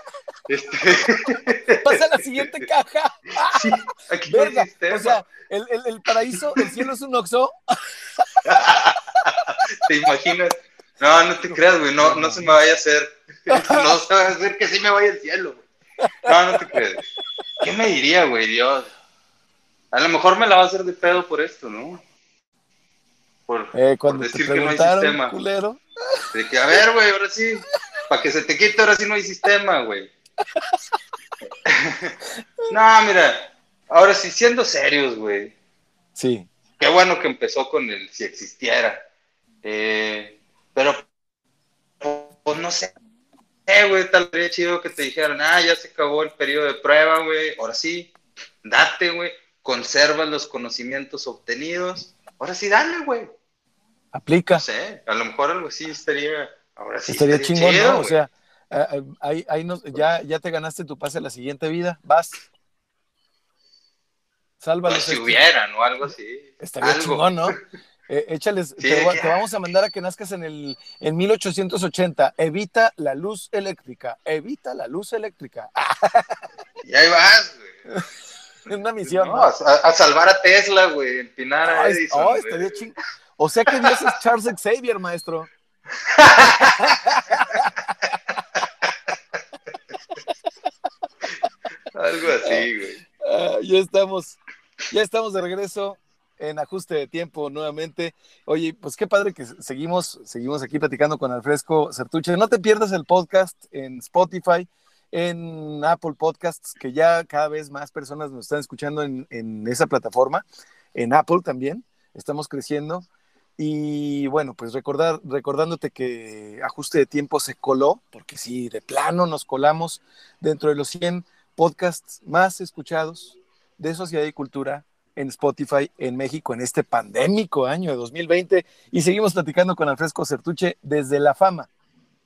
S2: Este... Pasa a la siguiente caja.
S3: Sí, aquí no hay sistema.
S2: O sea, el, el, el, paraíso, el cielo es un oxo.
S3: ¿Te imaginas? No, no te creas, güey, no, no se me vaya a hacer. No se va a hacer que sí me vaya al cielo, güey. No, no te creas. ¿Qué me diría, güey, Dios? A lo mejor me la va a hacer de pedo por esto, ¿no? Por,
S2: eh, cuando decir que no hay sistema. Culero.
S3: De que, a ver, güey, ahora sí, para que se te quite, ahora sí no hay sistema, güey. no, mira, ahora sí, siendo serios, güey.
S2: Sí.
S3: Qué bueno que empezó con el si existiera. Eh, pero, pues no sé, eh, güey, tal vez chido que te dijeran, ah, ya se acabó el periodo de prueba, güey, ahora sí, date, güey, conserva los conocimientos obtenidos Ahora sí, dale, güey.
S2: Aplica.
S3: No sé, a lo mejor algo así estaría. Ahora sí.
S2: Estaría, chingón, ¿no? O sea, ahí, ahí ya, ya te ganaste tu pase a la siguiente vida. Vas. Sálvalo.
S3: Pues si hubieran o algo así.
S2: Estaría chingón, ¿no? Eh, échales, te, vamos a mandar a que nazcas en el en 1880. Evita la luz eléctrica. Evita la luz eléctrica.
S3: y ahí vas, güey.
S2: una misión.
S3: No, A, salvar a Tesla, güey, empinar a Edison.
S2: Oh, estaría ching... O sea que Dios es Charles Xavier, maestro.
S3: Algo así, güey.
S2: Ah, ya estamos, ya estamos de regreso. En ajuste de tiempo nuevamente. Oye, pues qué padre que seguimos, seguimos aquí platicando con Alfresco Certuche. No te pierdas el podcast en Spotify, en Apple Podcasts, que ya cada vez más personas nos están escuchando en, esa plataforma, en Apple también. Estamos creciendo. Y bueno, pues recordar, recordándote que ajuste de tiempo se coló, porque sí, de plano nos colamos dentro de los 100 podcasts más escuchados de sociedad y cultura en Spotify en México en este pandémico año de 2020. Y seguimos platicando con Alfresco Certuche desde La Fama,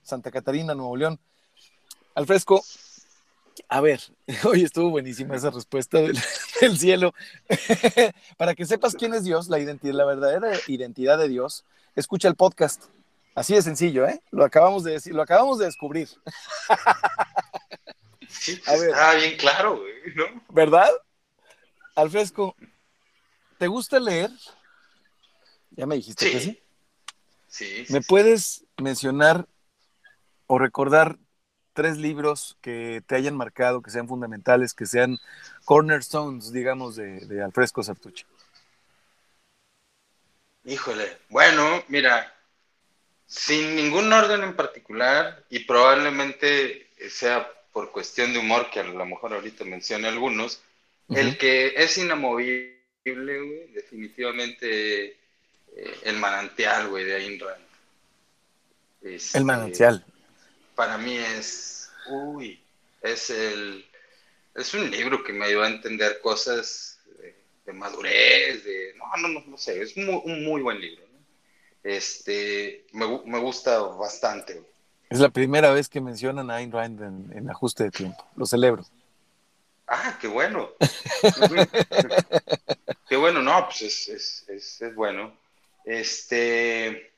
S2: Santa Catarina, Nuevo León. Alfresco, a ver, hoy estuvo buenísima esa respuesta del, cielo. Para que sepas quién es Dios, la identidad, la verdadera identidad de Dios, escucha el podcast. Así de sencillo, ¿eh? Lo acabamos de decir, lo acabamos de descubrir.
S3: Sí, está bien claro, ¿no?
S2: ¿Verdad? Alfresco, ¿te gusta leer? Ya me dijiste que sí.
S3: Sí.
S2: ¿Me puedes mencionar o recordar tres libros que te hayan marcado, que sean fundamentales, que sean cornerstones, digamos, de, de Alfresco Sartucci?
S3: Híjole, bueno, mira, sin ningún orden en particular y probablemente sea por cuestión de humor, que a lo mejor ahorita mencione algunos, el que es inamovible, güey, definitivamente eh, el manantial, güey, de Ayn Rand.
S2: el manantial
S3: para mí es, uy, es el, es un libro que me ayudó a entender cosas de, madurez, de, no, no, no, no sé, es un muy buen libro. Este, me, me, gusta bastante.
S2: Es la primera vez que mencionan a Ayn Rand en, ajuste de tiempo. Lo celebro.
S3: Ah, qué bueno. qué bueno, no, pues es, es, es, es, bueno. Este,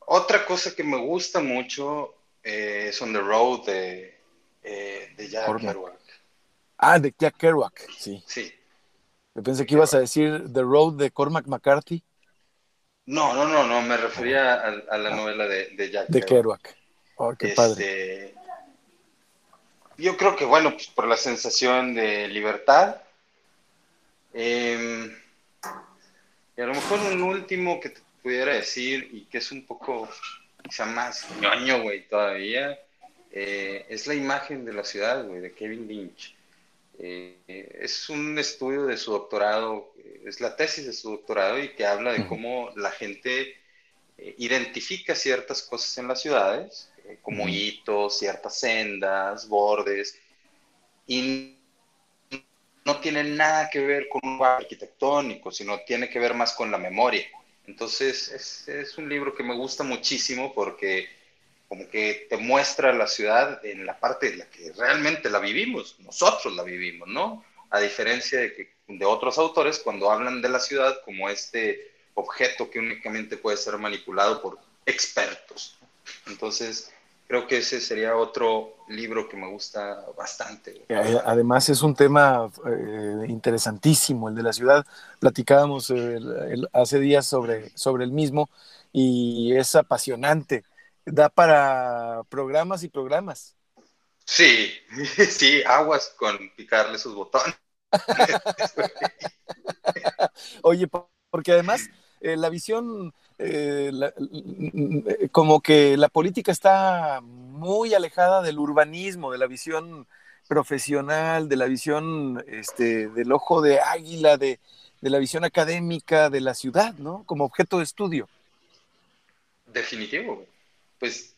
S3: otra cosa que me gusta mucho eh, es On the Road de, eh, de Jack Kerouac.
S2: Ah, de Jack Kerouac, sí.
S3: Sí.
S2: Yo pensé que ibas a decir The Road de Cormac McCarthy.
S3: No, no, no, no, me refería a, la novela de, de, Jack
S2: De Kerouac. Oh, qué padre.
S3: Yo creo que, bueno, pues por la sensación de libertad. Em, y a lo mejor un último que te pudiera decir y que es un poco quizá más ñoño, güey, todavía, eh, es la imagen de la ciudad, güey, de Kevin Lynch. Eh, es un estudio de su doctorado, es la tesis de su doctorado y que habla de cómo la gente eh, identifica ciertas cosas en las ciudades, como hitos, ciertas sendas, bordes, y no tiene nada que ver con un arquitectónico, sino tiene que ver más con la memoria. Entonces es, un libro que me gusta muchísimo porque como que te muestra la ciudad en la parte en la que realmente la vivimos, nosotros la vivimos, ¿no? A diferencia de, que, de otros autores cuando hablan de la ciudad como este objeto que únicamente puede ser manipulado por expertos. Entonces, creo que ese sería otro libro que me gusta bastante.
S2: Eh, además es un tema eh, interesantísimo, el de la ciudad. Platicábamos eh, hace días sobre, sobre el mismo y es apasionante. Da para programas y programas.
S3: Sí, sí, aguas con picarle sus botones.
S2: Oye, porque además la visión eh, como que la política está muy alejada del urbanismo, de la visión profesional, de la visión este, del ojo de águila, de, la visión académica de la ciudad, ¿no? Como objeto de estudio.
S3: Definitivo. Pues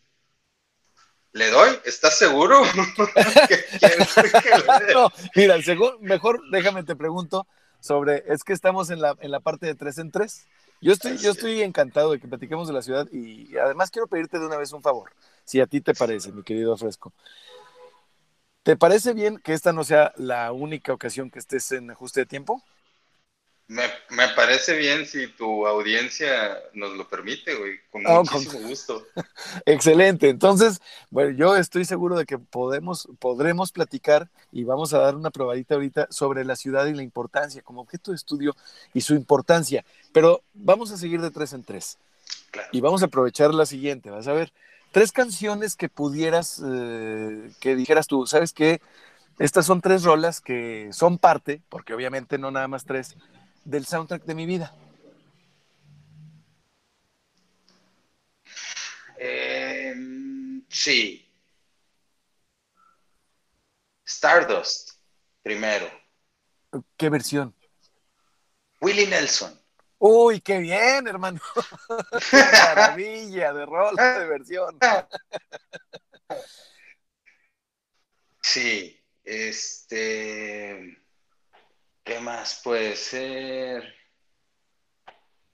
S3: ¿Le doy? ¿Estás seguro?
S2: mira, mejor déjame te pregunto sobre, es que estamos en la, en la parte de tres en tres. Yo estoy, yo estoy encantado de que platiquemos de la ciudad y además quiero pedirte de una vez un favor, si a ti te parece, mi querido Fresco. ¿Te parece bien que esta no sea la única ocasión que estés en ajuste de tiempo?
S3: Me, me, parece bien si tu audiencia nos lo permite, güey, con ah, muchísimo gusto.
S2: Excelente. Entonces, bueno, yo estoy seguro de que podemos, podremos platicar y vamos a dar una probadita ahorita sobre la ciudad y la importancia como objeto de estudio y su importancia. Pero vamos a seguir de tres en tres. Y vamos a aprovechar la siguiente, vas a ver. Tres canciones que pudieras, eh, que dijeras tú, ¿sabes qué? Estas son tres rolas que son parte, porque obviamente no nada más tres, del soundtrack de mi vida.
S3: Em, sí. Stardust, primero.
S2: ¿Qué versión?
S3: Willie Nelson.
S2: Uy, qué bien, hermano. qué maravilla de rol, de versión.
S3: Sí, este. ¿Qué más puede ser?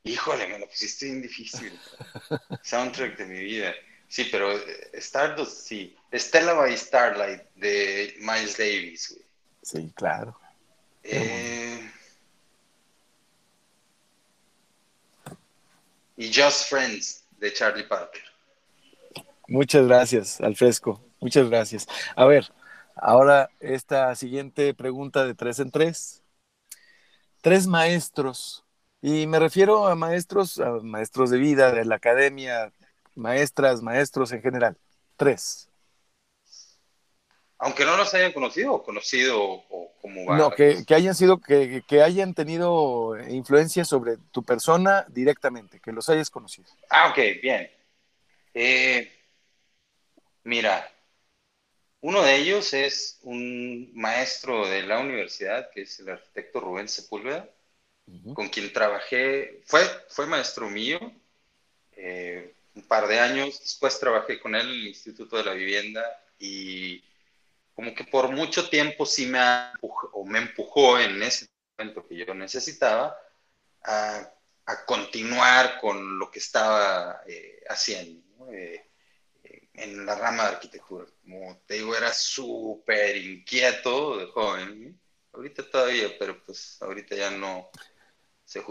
S3: Híjole, me lo pusiste bien difícil. Soundtrack de mi vida. Sí, pero eh, Stardust, sí. Stella by Starlight de Miles Davis, güey.
S2: Sí, claro.
S3: Eh, y Just Friends de Charlie Parker.
S2: Muchas gracias, al fresco. Muchas gracias. A ver, ahora esta siguiente pregunta de tres en tres. Tres maestros, y me refiero a maestros, a maestros de vida, de la academia, maestras, maestros en general. Tres.
S3: Aunque no los hayan conocido o conocido o como va.
S2: No, que, que hayan sido, que, que, hayan tenido influencia sobre tu persona directamente, que los hayas conocido.
S3: Ah, ok, bien. Eh, mira, uno de ellos es un maestro de la universidad, que es el arquitecto Rubén Sepúlveda, con quien trabajé, fue, fue maestro mío eh, un par de años, después trabajé con él en el Instituto de la Vivienda y como que por mucho tiempo sí me, empujó, o me empujó en ese momento que yo necesitaba a, a continuar con lo que estaba eh, haciendo. Eh, en la rama de arquitectura. Como te digo, era súper inquieto de joven. Ahorita todavía, pero pues ahorita ya no se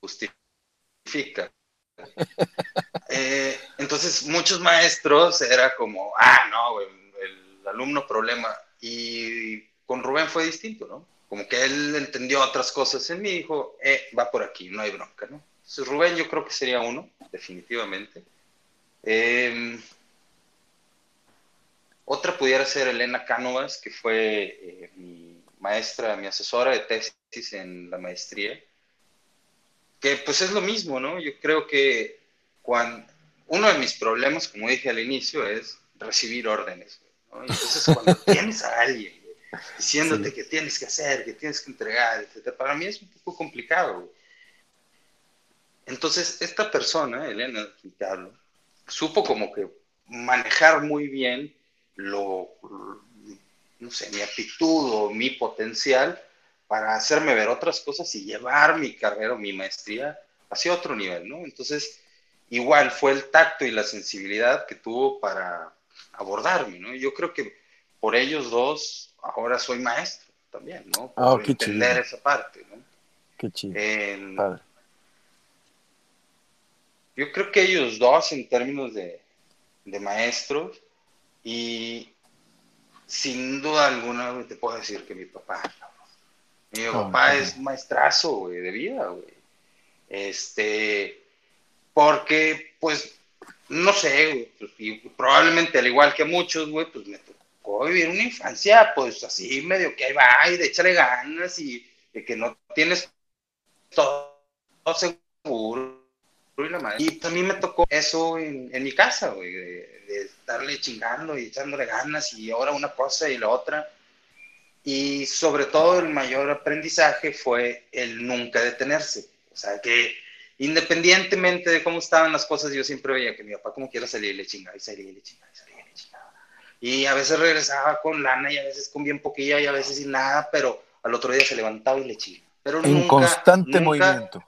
S3: justifica. Eh, entonces, muchos maestros era como, ah, no, el, alumno problema. Y con Rubén fue distinto, ¿no? Como que él entendió otras cosas en mí y dijo, eh, va por aquí, no hay bronca, ¿no? Entonces, Rubén yo creo que sería uno, definitivamente. Eh, otra pudiera ser Elena Cánovas, que fue eh, mi maestra, mi asesora de tesis en la maestría, que pues es lo mismo, ¿no? Yo creo que cuando, uno de mis problemas, como dije al inicio, es recibir órdenes, ¿no? Entonces cuando tienes a alguien diciéndote que tienes que hacer, que tienes que entregar, etc., para mí es un poco complicado. Entonces, esta persona, Elena, que hablo, supo como que manejar muy bien lo, no sé, mi actitud o mi potencial para hacerme ver otras cosas y llevar mi carrera o mi maestría hacia otro nivel, ¿no? Entonces, igual fue el tacto y la sensibilidad que tuvo para abordarme, ¿no? Yo creo que por ellos dos ahora soy maestro también, ¿no?
S2: Ah,
S3: por entender esa parte, ¿no?
S2: Qué chido.
S3: Yo creo que ellos dos, en términos de, de maestros, y sin duda alguna te puedo decir que mi papá, mi papá es maestrazo, de vida, güey. Este, porque, pues, no sé, pues, probablemente al igual que muchos, güey, pues me tocó vivir una infancia, pues así medio que ahí va y de echarle ganas y de que no tienes todo, seguro. Y, también me tocó eso en, en mi casa, güey, de estarle chingando y echándole ganas y ahora una cosa y la otra. Y sobre todo el mayor aprendizaje fue el nunca detenerse. O sea, que independientemente de cómo estaban las cosas, yo siempre veía que mi papá como quiera salir y le chingaba y salía y le chingaba y salía y le chingaba. Y a veces regresaba con lana y a veces con bien poquilla y a veces sin nada, pero al otro día se levantaba y le chingaba. Pero
S2: en constante movimiento.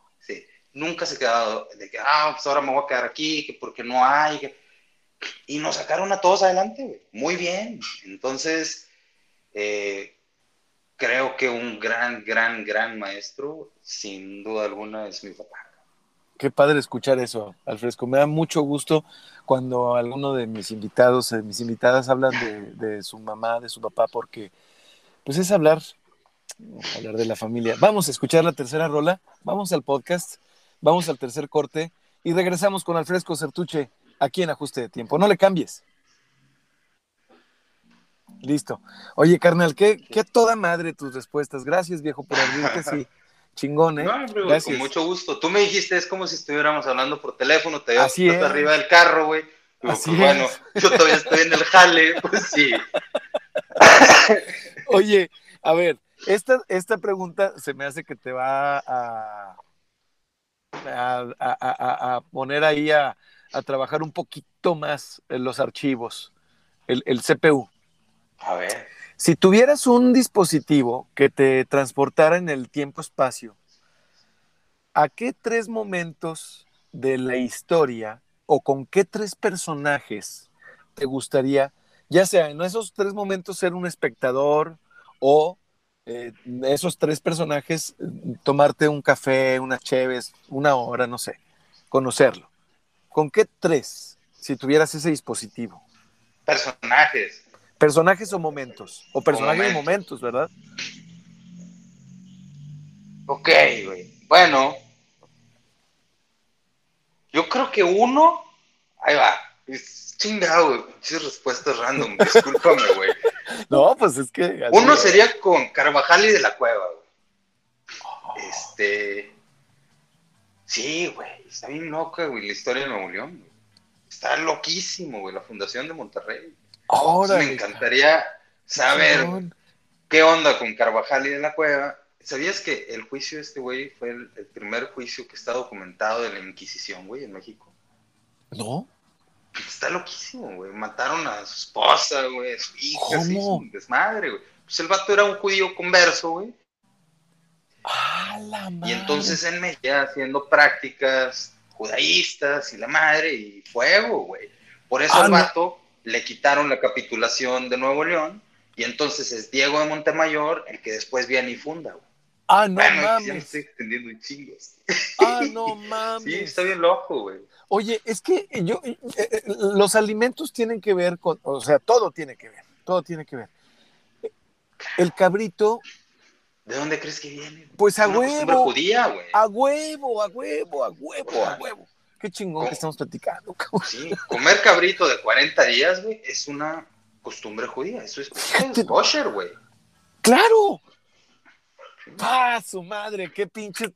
S3: Nunca se quedaba de que, ah, pues ahora me voy a quedar aquí, que porque no hay, y nos sacaron a todos adelante, Muy bien. Entonces, eh, creo que un gran, gran, gran maestro, sin duda alguna, es mi papá.
S2: Qué padre escuchar eso, Alfresco. Me da mucho gusto cuando alguno de mis invitados, de mis invitadas hablan de, de, su mamá, de su papá, porque pues es hablar, hablar de la familia. Vamos a escuchar la tercera rola, vamos al podcast, vamos al tercer corte y regresamos con Alfresco Certuche aquí en ajuste de tiempo. No le cambies. Listo. Oye, carnal, qué, qué toda madre tus respuestas. Gracias, viejo, por abrirte. Sí. Chingón, ¿eh?
S3: No,
S2: Gracias.
S3: con mucho gusto. Tú me dijiste, es como si estuviéramos hablando por teléfono, te veo
S2: Así es.
S3: arriba del carro, güey.
S2: Así
S3: pues, bueno,
S2: es.
S3: yo todavía estoy en el jale, pues sí.
S2: Oye, a ver, esta, esta pregunta se me hace que te va a, a, a- a- a poner ahí a, a trabajar un poquito más en los archivos, el, el CPU.
S3: A ver.
S2: Si tuvieras un dispositivo que te transportara en el tiempo-espacio, ¿a qué tres momentos de la historia o con qué tres personajes te gustaría, ya sea en esos tres momentos ser un espectador o eh, esos tres personajes eh, tomarte un café, unas cheves, una hora, no sé, conocerlo? ¿Con qué tres si tuvieras ese dispositivo?
S3: Personajes.
S2: Personajes o momentos. O personajes y
S3: momentos.
S2: momentos, ¿verdad?
S3: Ok, güey. Bueno. Yo creo que uno. Ahí va. Chingado, güey. Respuestas random. Discúlpame, güey.
S2: No, pues es que.
S3: Uno sería con Carvajal y de la Cueva, güey. Este. Sí, güey. Está bien loca, güey, la historia de Nuevo León, güey. Está loquísimo, güey, la fundación de Monterrey.
S2: Órale,
S3: me encantaría saber
S2: cabrón.
S3: qué onda con Carvajal y de la Cueva. ¿Sabías que el juicio de este güey fue el, el primer juicio que está documentado de la Inquisición, güey, en México?
S2: ¿No?
S3: Está loquísimo, güey. Mataron a su esposa, güey, a su hija,
S2: ¿Cómo?
S3: un desmadre, güey. Pues el vato era un judío converso, güey.
S2: ¡Ah, la
S3: Y
S2: madre!
S3: entonces en México haciendo prácticas judaístas y la madre y fuego, güey. Por eso
S2: Ah,
S3: al
S2: no.
S3: vato le quitaron la capitulación de Nuevo León y entonces es Diego de Montemayor el que después viene y funda, güey.
S2: ¡Ah, no
S3: bueno, ya me
S2: mames!
S3: estoy extendiendo un chingo.
S2: ¡Ah, no mames!
S3: Sí, está bien loco, güey.
S2: Oye, es que yo, eh, eh, los alimentos tienen que ver con, o sea, todo tiene que ver, todo tiene que ver. El cabrito,
S3: ¿De dónde crees que viene?
S2: pues a
S3: una costumbre
S2: huevo,
S3: judía, güey.
S2: a huevo, a huevo, a huevo, a huevo. Qué chingón
S3: ¿Cómo?
S2: que estamos platicando, cabrón.
S3: Sí, comer cabrito de 40 días, güey, es una costumbre judía. Eso es kosher, güey.
S2: ¡Claro! ¡Ah, su madre! ¡Qué pinche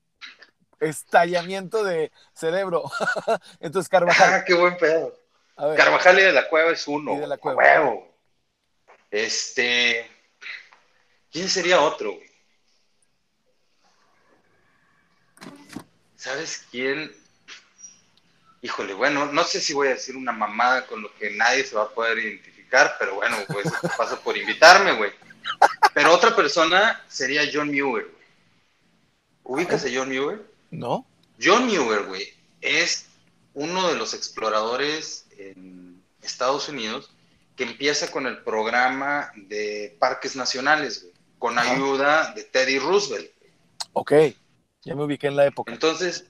S2: estallamiento de cerebro! Entonces, Carvajal,
S3: Ah, qué buen pedo.
S2: a ver,
S3: Carvajal y de la Cueva es uno.
S2: Y de la Cueva.
S3: huevo. Este. ¿Quién sería otro, güey? ¿Sabes quién? Híjole, bueno, no sé si voy a decir una mamada con lo que nadie se va a poder identificar, pero bueno, pues pasa por invitarme, güey. Pero otra persona sería John Muir, güey. ¿Ubicas a John Muir?
S2: ¿No?
S3: John Muir, güey, es uno de los exploradores en Estados Unidos que empieza con el programa de parques nacionales, güey, con
S2: Ajá.
S3: ayuda de Teddy Roosevelt.
S2: Ok, ya me ubiqué en la época.
S3: Entonces,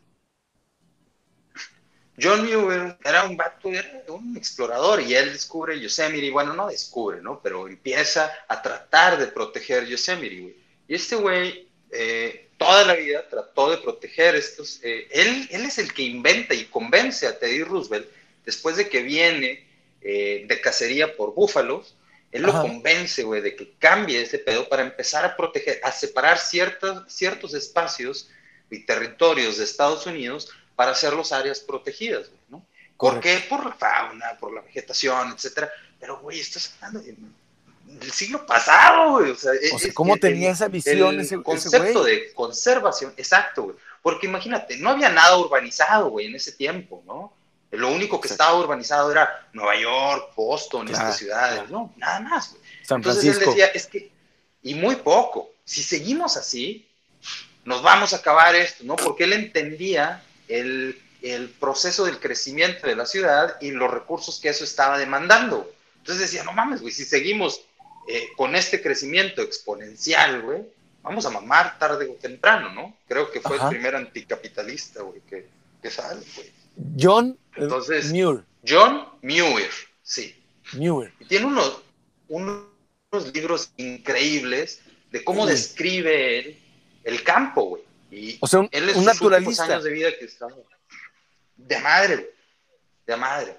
S3: John Muir era un vato, era un explorador y él descubre Yosemite, bueno, no descubre, ¿no? Pero empieza a tratar de proteger Yosemite, güey. Y este güey, eh, toda la vida trató de proteger estos, eh, él, él es el que inventa y convence a Teddy Roosevelt, después de que viene eh, de cacería por búfalos, él lo convence, güey, de que cambie ese pedo para empezar a proteger, a separar ciertas, ciertos espacios y territorios de Estados Unidos para hacerlos áreas protegidas, güey, ¿no? ¿Por qué? Por la fauna, por la vegetación, etcétera. Pero, güey, estás hablando de- del siglo pasado, güey. O sea,
S2: O sea,
S3: es-
S2: ¿cómo
S3: el-
S2: tenía esa visión
S3: el
S2: ese,
S3: concepto de conservación, exacto, güey. Porque imagínate, no había nada urbanizado, güey, en ese tiempo, ¿no? Lo único que
S2: Exacto.
S3: estaba urbanizado era Nueva York, Boston,
S2: Claro,
S3: estas ciudades,
S2: claro.
S3: no, nada más, güey.
S2: San
S3: Entonces
S2: Francisco.
S3: él decía, es que, y muy poco, si seguimos así, nos vamos a acabar esto, ¿no? Porque él entendía el, el proceso del crecimiento de la ciudad y los recursos que eso estaba demandando. Entonces decía, no mames, güey, si seguimos eh, con este crecimiento exponencial, güey, vamos a mamar tarde o temprano, ¿no? Creo que fue
S2: Ajá.
S3: el primer anticapitalista, güey, que, que sale, güey.
S2: John eh,
S3: Entonces-
S2: Muir.
S3: John Muir, sí.
S2: Muir.
S3: Y tiene unos, unos libros increíbles de cómo describe él el campo, güey. Y
S2: O sea, un,
S3: él es
S2: un naturalista.
S3: años de vida que está de madre, güey. De madre.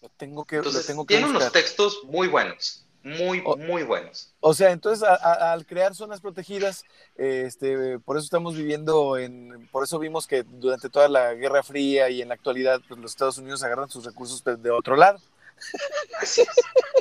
S2: Lo tengo que, lo
S3: Entonces,
S2: tengo que
S3: tiene unos textos muy buenos, muy, muy buenos.
S2: O sea, entonces al crear zonas protegidas, este, por eso estamos viviendo en, por eso vimos que durante toda la Guerra Fría y en la actualidad, pues los Estados Unidos agarran sus recursos de otro lado.
S3: Así es.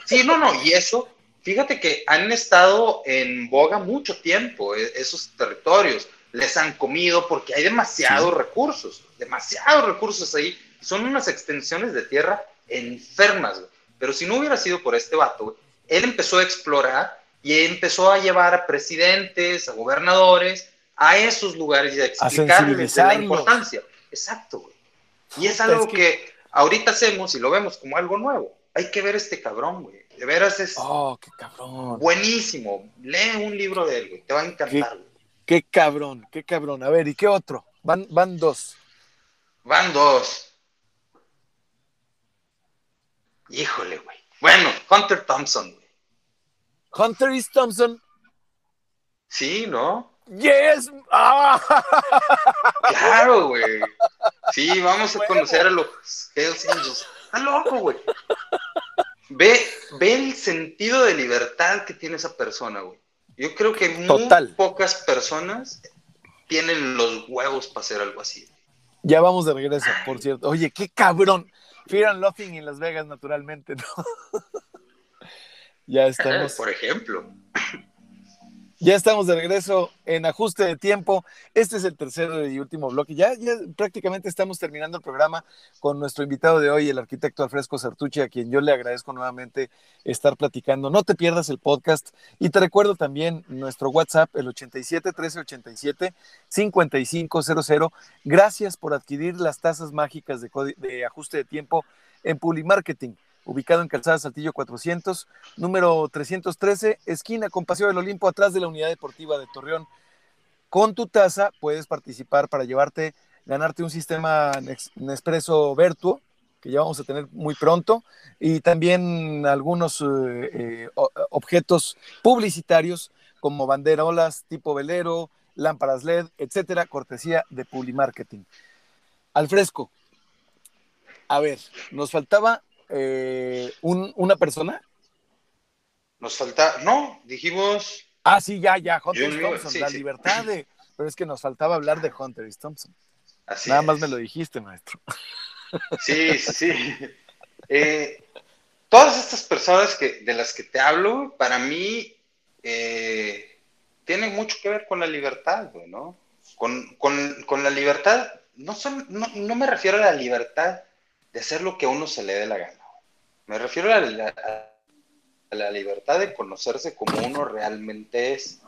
S3: Sí, no, no, y eso, fíjate que han estado en boga mucho tiempo e, esos territorios, les han comido porque hay demasiados recursos, demasiados recursos ahí, son unas extensiones de tierra enfermas, pero si no hubiera sido por este vato, él empezó a explorar y empezó a llevar a presidentes, a gobernadores, a esos lugares y a explicarles la importancia. Exacto, güey. Y es algo que... ahorita hacemos y lo vemos como algo nuevo. Hay que ver este cabrón, güey. De veras es.
S2: Oh, qué cabrón.
S3: Buenísimo. Lee un libro de él, güey. Te va a encantar,
S2: güey. Qué cabrón, qué cabrón. A ver, ¿y qué otro? Van, van dos.
S3: Van dos. Híjole, güey. Bueno, Hunter Thompson, güey.
S2: Hunter is Thompson.
S3: Sí, ¿no?
S2: Yes. Ah.
S3: Claro, güey. Sí, vamos a conocer a los Hells Angels. Está loco, güey. Ve, ve el sentido de libertad que tiene esa persona, güey. Yo creo que muy pocas personas tienen los huevos para hacer algo así.
S2: Ya vamos de regreso, por cierto. Oye, qué cabrón. Fear and Loving en Las Vegas, naturalmente, ¿no? ya estamos.
S3: Por ejemplo.
S2: Ya estamos de regreso en ajuste de tiempo. Este es el tercer y último bloque. Ya, prácticamente estamos terminando el programa con nuestro invitado de hoy, el arquitecto Alfresco Sertucci, a quien yo le agradezco nuevamente estar platicando. No te pierdas el podcast y te recuerdo también nuestro WhatsApp, el 87 1387 5500. Gracias por adquirir las tasas mágicas de, ajuste de tiempo en Marketing ubicado en Calzada Saltillo 400, número 313, esquina con Paseo del Olimpo, atrás de la Unidad Deportiva de Torreón. Con tu taza puedes participar para llevarte, ganarte un sistema Nespresso Vertuo, que ya vamos a tener muy pronto, y también algunos eh, eh, objetos publicitarios como banderolas tipo velero, lámparas LED, etcétera, cortesía de Publimarketing. Al fresco. A ver, nos faltaba eh, una persona?
S3: Nos falta, no, dijimos.
S2: Ah, sí, ya, ya, Hunter Thompson, la libertad de. Pero es que nos faltaba hablar de Hunter Thompson. Así Nada más me lo dijiste, maestro.
S3: Sí, sí. Eh, todas estas personas que, de las que te hablo, para mí, eh, tienen mucho que ver con la libertad, ¿no? Con, la libertad, no, son, no, no me refiero a la libertad de hacer lo que a uno se le dé la gana. Me refiero a la, libertad de conocerse como uno realmente es.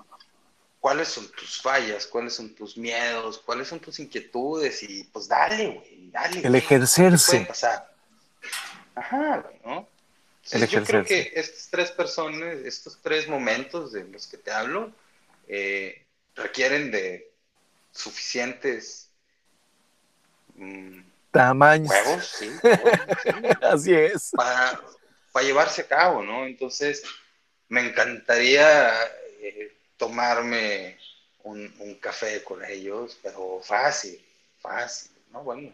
S3: ¿Cuáles son tus fallas? ¿Cuáles son tus miedos? ¿Cuáles son tus inquietudes? Y pues dale, güey, dale.
S2: El ejercerse.
S3: pasar? Ajá, ¿no? yo creo que estas tres personas, estos tres momentos de los que te hablo, eh, requieren de suficientes mm,
S2: Tamaños.
S3: sí.
S2: Así es.
S3: Para, llevarse a cabo, ¿no? Entonces, me encantaría eh, tomarme un, café con ellos, pero fácil, fácil, ¿no? Bueno.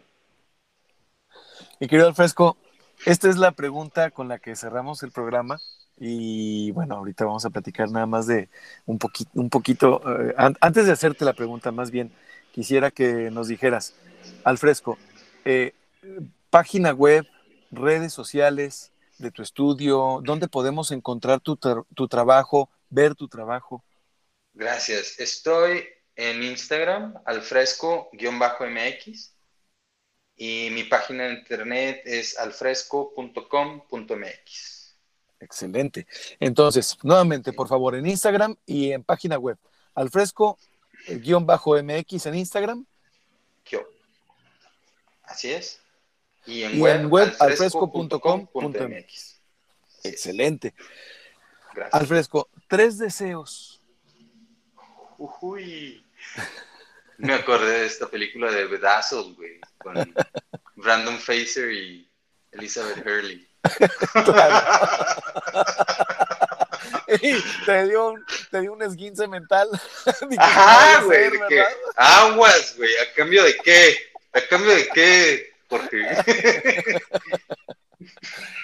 S2: Mi querido Alfresco, esta es la pregunta con la que cerramos el programa. Y bueno, ahorita vamos a platicar nada más de un, poquito, un poquito. Eh, antes de hacerte la pregunta, más bien, quisiera que nos dijeras, Alfresco, eh, página web, redes sociales de tu estudio, dónde podemos encontrar tu, trabajo, ver tu trabajo.
S3: Gracias. Estoy en Instagram, alfresco-mx, y mi página de internet es alfresco.com.mx.
S2: Excelente. Entonces, nuevamente, por favor, en Instagram y en página web, alfresco-mx en Instagram.
S3: Así es.
S2: Y en web, alfresco.com.mx. Excelente. Gracias. Alfresco, tres deseos.
S3: Uy. Me acordé de esta película de Bedazzled, güey, con Brandon Fraser y Elizabeth Hurley.
S2: te, dio un, te dio un esguince mental.
S3: Ajá, güey. Aguas, güey. ¿A cambio de qué? ¿A cambio de qué, Jorge?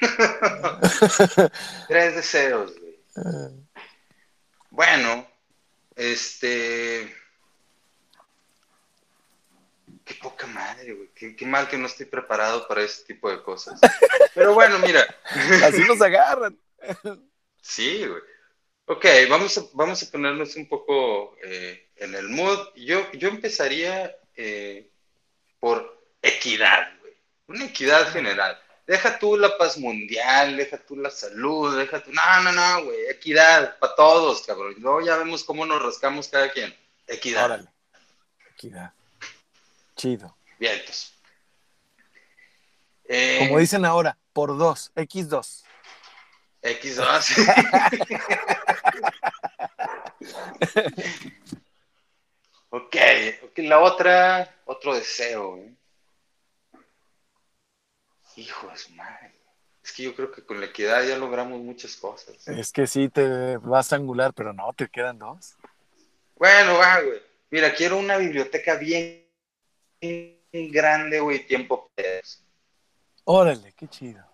S3: Tres deseos, güey. Bueno, este. Qué poca madre, güey. Qué, mal que no estoy preparado para ese tipo de cosas. Pero bueno, mira.
S2: Así nos agarran.
S3: Sí, güey. Ok, vamos a, vamos a ponernos un poco eh, en el mood. Yo, yo empezaría eh, por equidad, güey. Una equidad general. Deja tú la paz mundial, deja tú la salud, deja tú. No, no, no, güey. Equidad para todos, cabrón. Luego ya vemos cómo nos rascamos cada quien. Equidad. Órale.
S2: Equidad. Chido.
S3: Bien, entonces.
S2: Como eh, dicen ahora, por dos, X2.
S3: X2. ok, ok, la otra, otro deseo. ¿eh? Hijo de su madre. Es que yo creo que con la equidad ya logramos muchas cosas.
S2: Es que sí te vas a angular, pero no, te quedan dos.
S3: Bueno, va, güey. Mira, quiero una biblioteca bien grande, güey, tiempo.
S2: Órale, qué chido.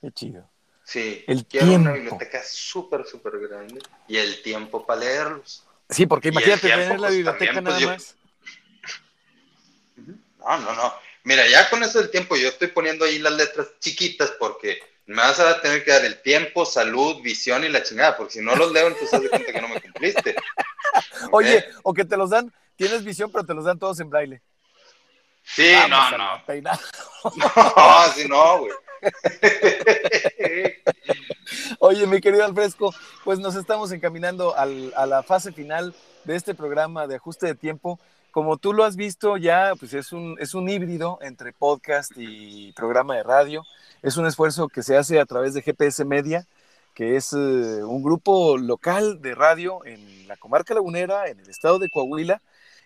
S2: Qué chido.
S3: Sí, el quiero tiempo. una biblioteca súper, súper grande y el tiempo para leerlos.
S2: Sí, porque imagínate tener la pues, biblioteca pues, nada más.
S3: No, no, no. Mira, ya con eso del tiempo yo estoy poniendo ahí las letras chiquitas porque me vas a tener que dar el tiempo, salud, visión y la chingada, porque si no los leo, entonces haz de cuenta que no me cumpliste.
S2: Oye, o que te los dan, tienes visión, pero te los dan todos en braille.
S3: Sí, no, no. No, sí, no, güey.
S2: Oye, mi querido Alfresco, pues nos estamos encaminando a la fase final de este programa de ajuste de tiempo. Como tú lo has visto ya, pues es un, es un híbrido entre podcast y programa de radio. Es un esfuerzo que se hace a través de GPS Media, que es eh, un grupo local de radio en la comarca lagunera, en el estado de Coahuila,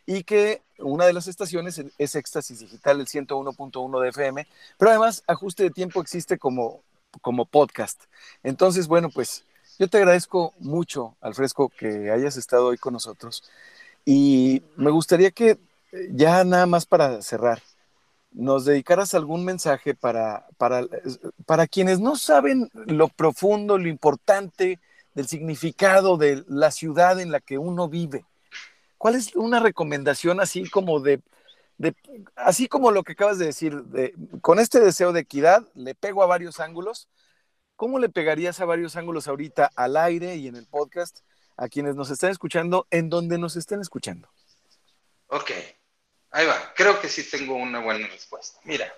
S2: y que una de las estaciones es Éxtasis Digital, el 101.1 de FM, pero además Ajuste de Tiempo existe como, como podcast. Entonces, bueno, pues yo te agradezco mucho, Alfresco, que hayas estado hoy con nosotros y me gustaría que eh, ya nada más para cerrar, nos dedicaras algún mensaje para, para, para quienes no saben lo profundo, lo importante del significado de la ciudad en la que uno vive ¿Cuál es una recomendación así como de, así como lo que acabas de decir, de, con este deseo de equidad, le pego a varios ángulos? ¿Cómo le pegarías a varios ángulos ahorita al aire y en el podcast a quienes nos están escuchando, en donde nos estén escuchando?
S3: Ok, ahí va. Creo que sí tengo una buena respuesta. Mira,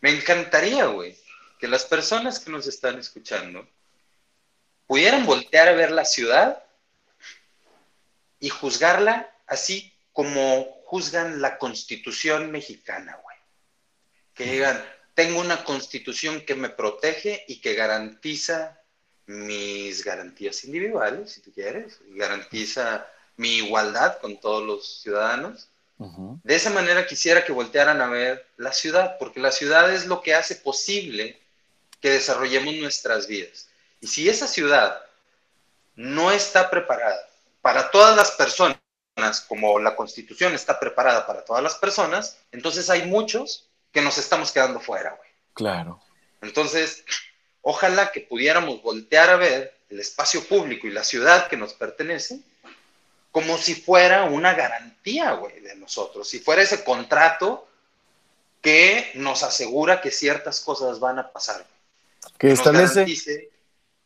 S3: me encantaría, güey, que las personas que nos están escuchando pudieran voltear a ver la ciudad y juzgarla así como juzgan la constitución mexicana, güey. Que digan, tengo una constitución que me protege y que garantiza mis garantías individuales, si tú quieres, garantiza mi igualdad con todos los ciudadanos. De esa manera quisiera que voltearan a ver la ciudad, porque la ciudad es lo que hace posible que desarrollemos nuestras vidas. Y si esa ciudad no está preparada para todas las personas, como la constitución está preparada para todas las personas, entonces hay muchos que nos estamos quedando fuera, güey.
S2: Claro.
S3: Entonces, ojalá que pudiéramos voltear a ver el espacio público y la ciudad que nos pertenece como si fuera una garantía, güey, de nosotros, si fuera ese contrato que nos asegura que ciertas cosas van a pasar.
S2: Que, establece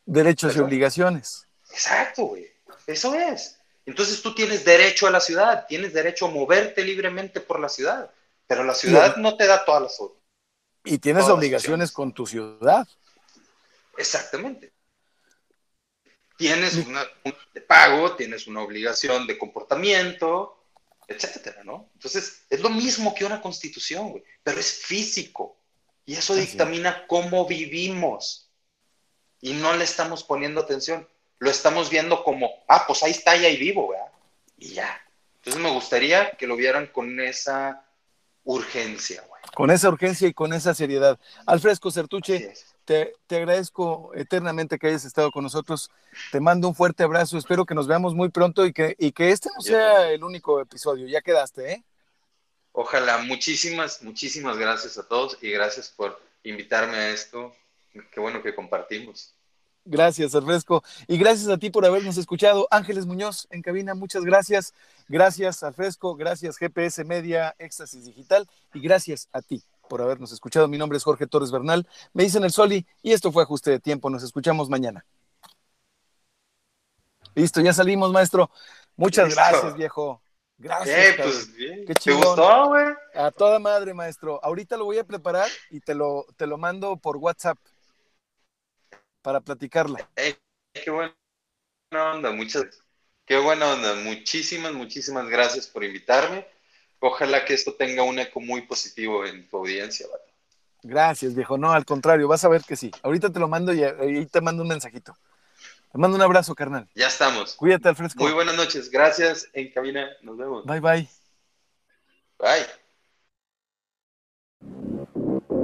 S2: derechos y obligaciones.
S3: Exacto, güey. Eso es. Entonces tú tienes derecho a la ciudad, tienes derecho a moverte libremente por la ciudad, pero la ciudad no te da todas las
S2: Y tienes obligaciones con tu ciudad.
S3: Exactamente. Tienes una, un de pago, tienes una obligación de comportamiento, etcétera, ¿no? Entonces, es lo mismo que una constitución, güey, pero es físico. Y eso dictamina cómo vivimos. Y no le estamos poniendo atención lo estamos viendo como, ah, pues ahí está y ahí vivo, ¿verdad? Y ya. Entonces me gustaría que lo vieran con esa urgencia, güey.
S2: Con esa urgencia y con esa seriedad. Alfresco Certuche, te, te, agradezco eternamente que hayas estado con nosotros. Te mando un fuerte abrazo. Espero que nos veamos muy pronto y que, y que este no sea el único episodio. Ya quedaste, ¿eh?
S3: Ojalá. Muchísimas, muchísimas gracias a todos y gracias por invitarme a esto. Qué bueno que compartimos.
S2: Gracias, Alfresco. Y gracias a ti por habernos escuchado. Ángeles Muñoz en cabina, muchas gracias. Gracias, Alfresco. Gracias, GPS Media, Éxtasis Digital. Y gracias a ti por habernos escuchado. Mi nombre es Jorge Torres Bernal. Me dicen el Soli y esto fue Ajuste de Tiempo. Nos escuchamos mañana. Listo, ya salimos, maestro. Muchas gracias, viejo. Gracias.
S3: Eh, pues bien. ¿Te gustó, güey?
S2: A toda madre, maestro. Ahorita lo voy a preparar y te lo, te lo mando por WhatsApp para platicarla.
S3: qué buena onda, muchas Qué buena onda, muchísimas, muchísimas gracias por invitarme. Ojalá que esto tenga un eco muy positivo en tu audiencia,
S2: Gracias, viejo. No, al contrario, vas a ver que sí. Ahorita te lo mando y ahí te mando un mensajito. Te mando un abrazo, carnal.
S3: Ya estamos.
S2: Cuídate al fresco.
S3: Muy buenas noches. Gracias en cabina. Nos vemos.
S2: Bye, bye.
S3: Bye.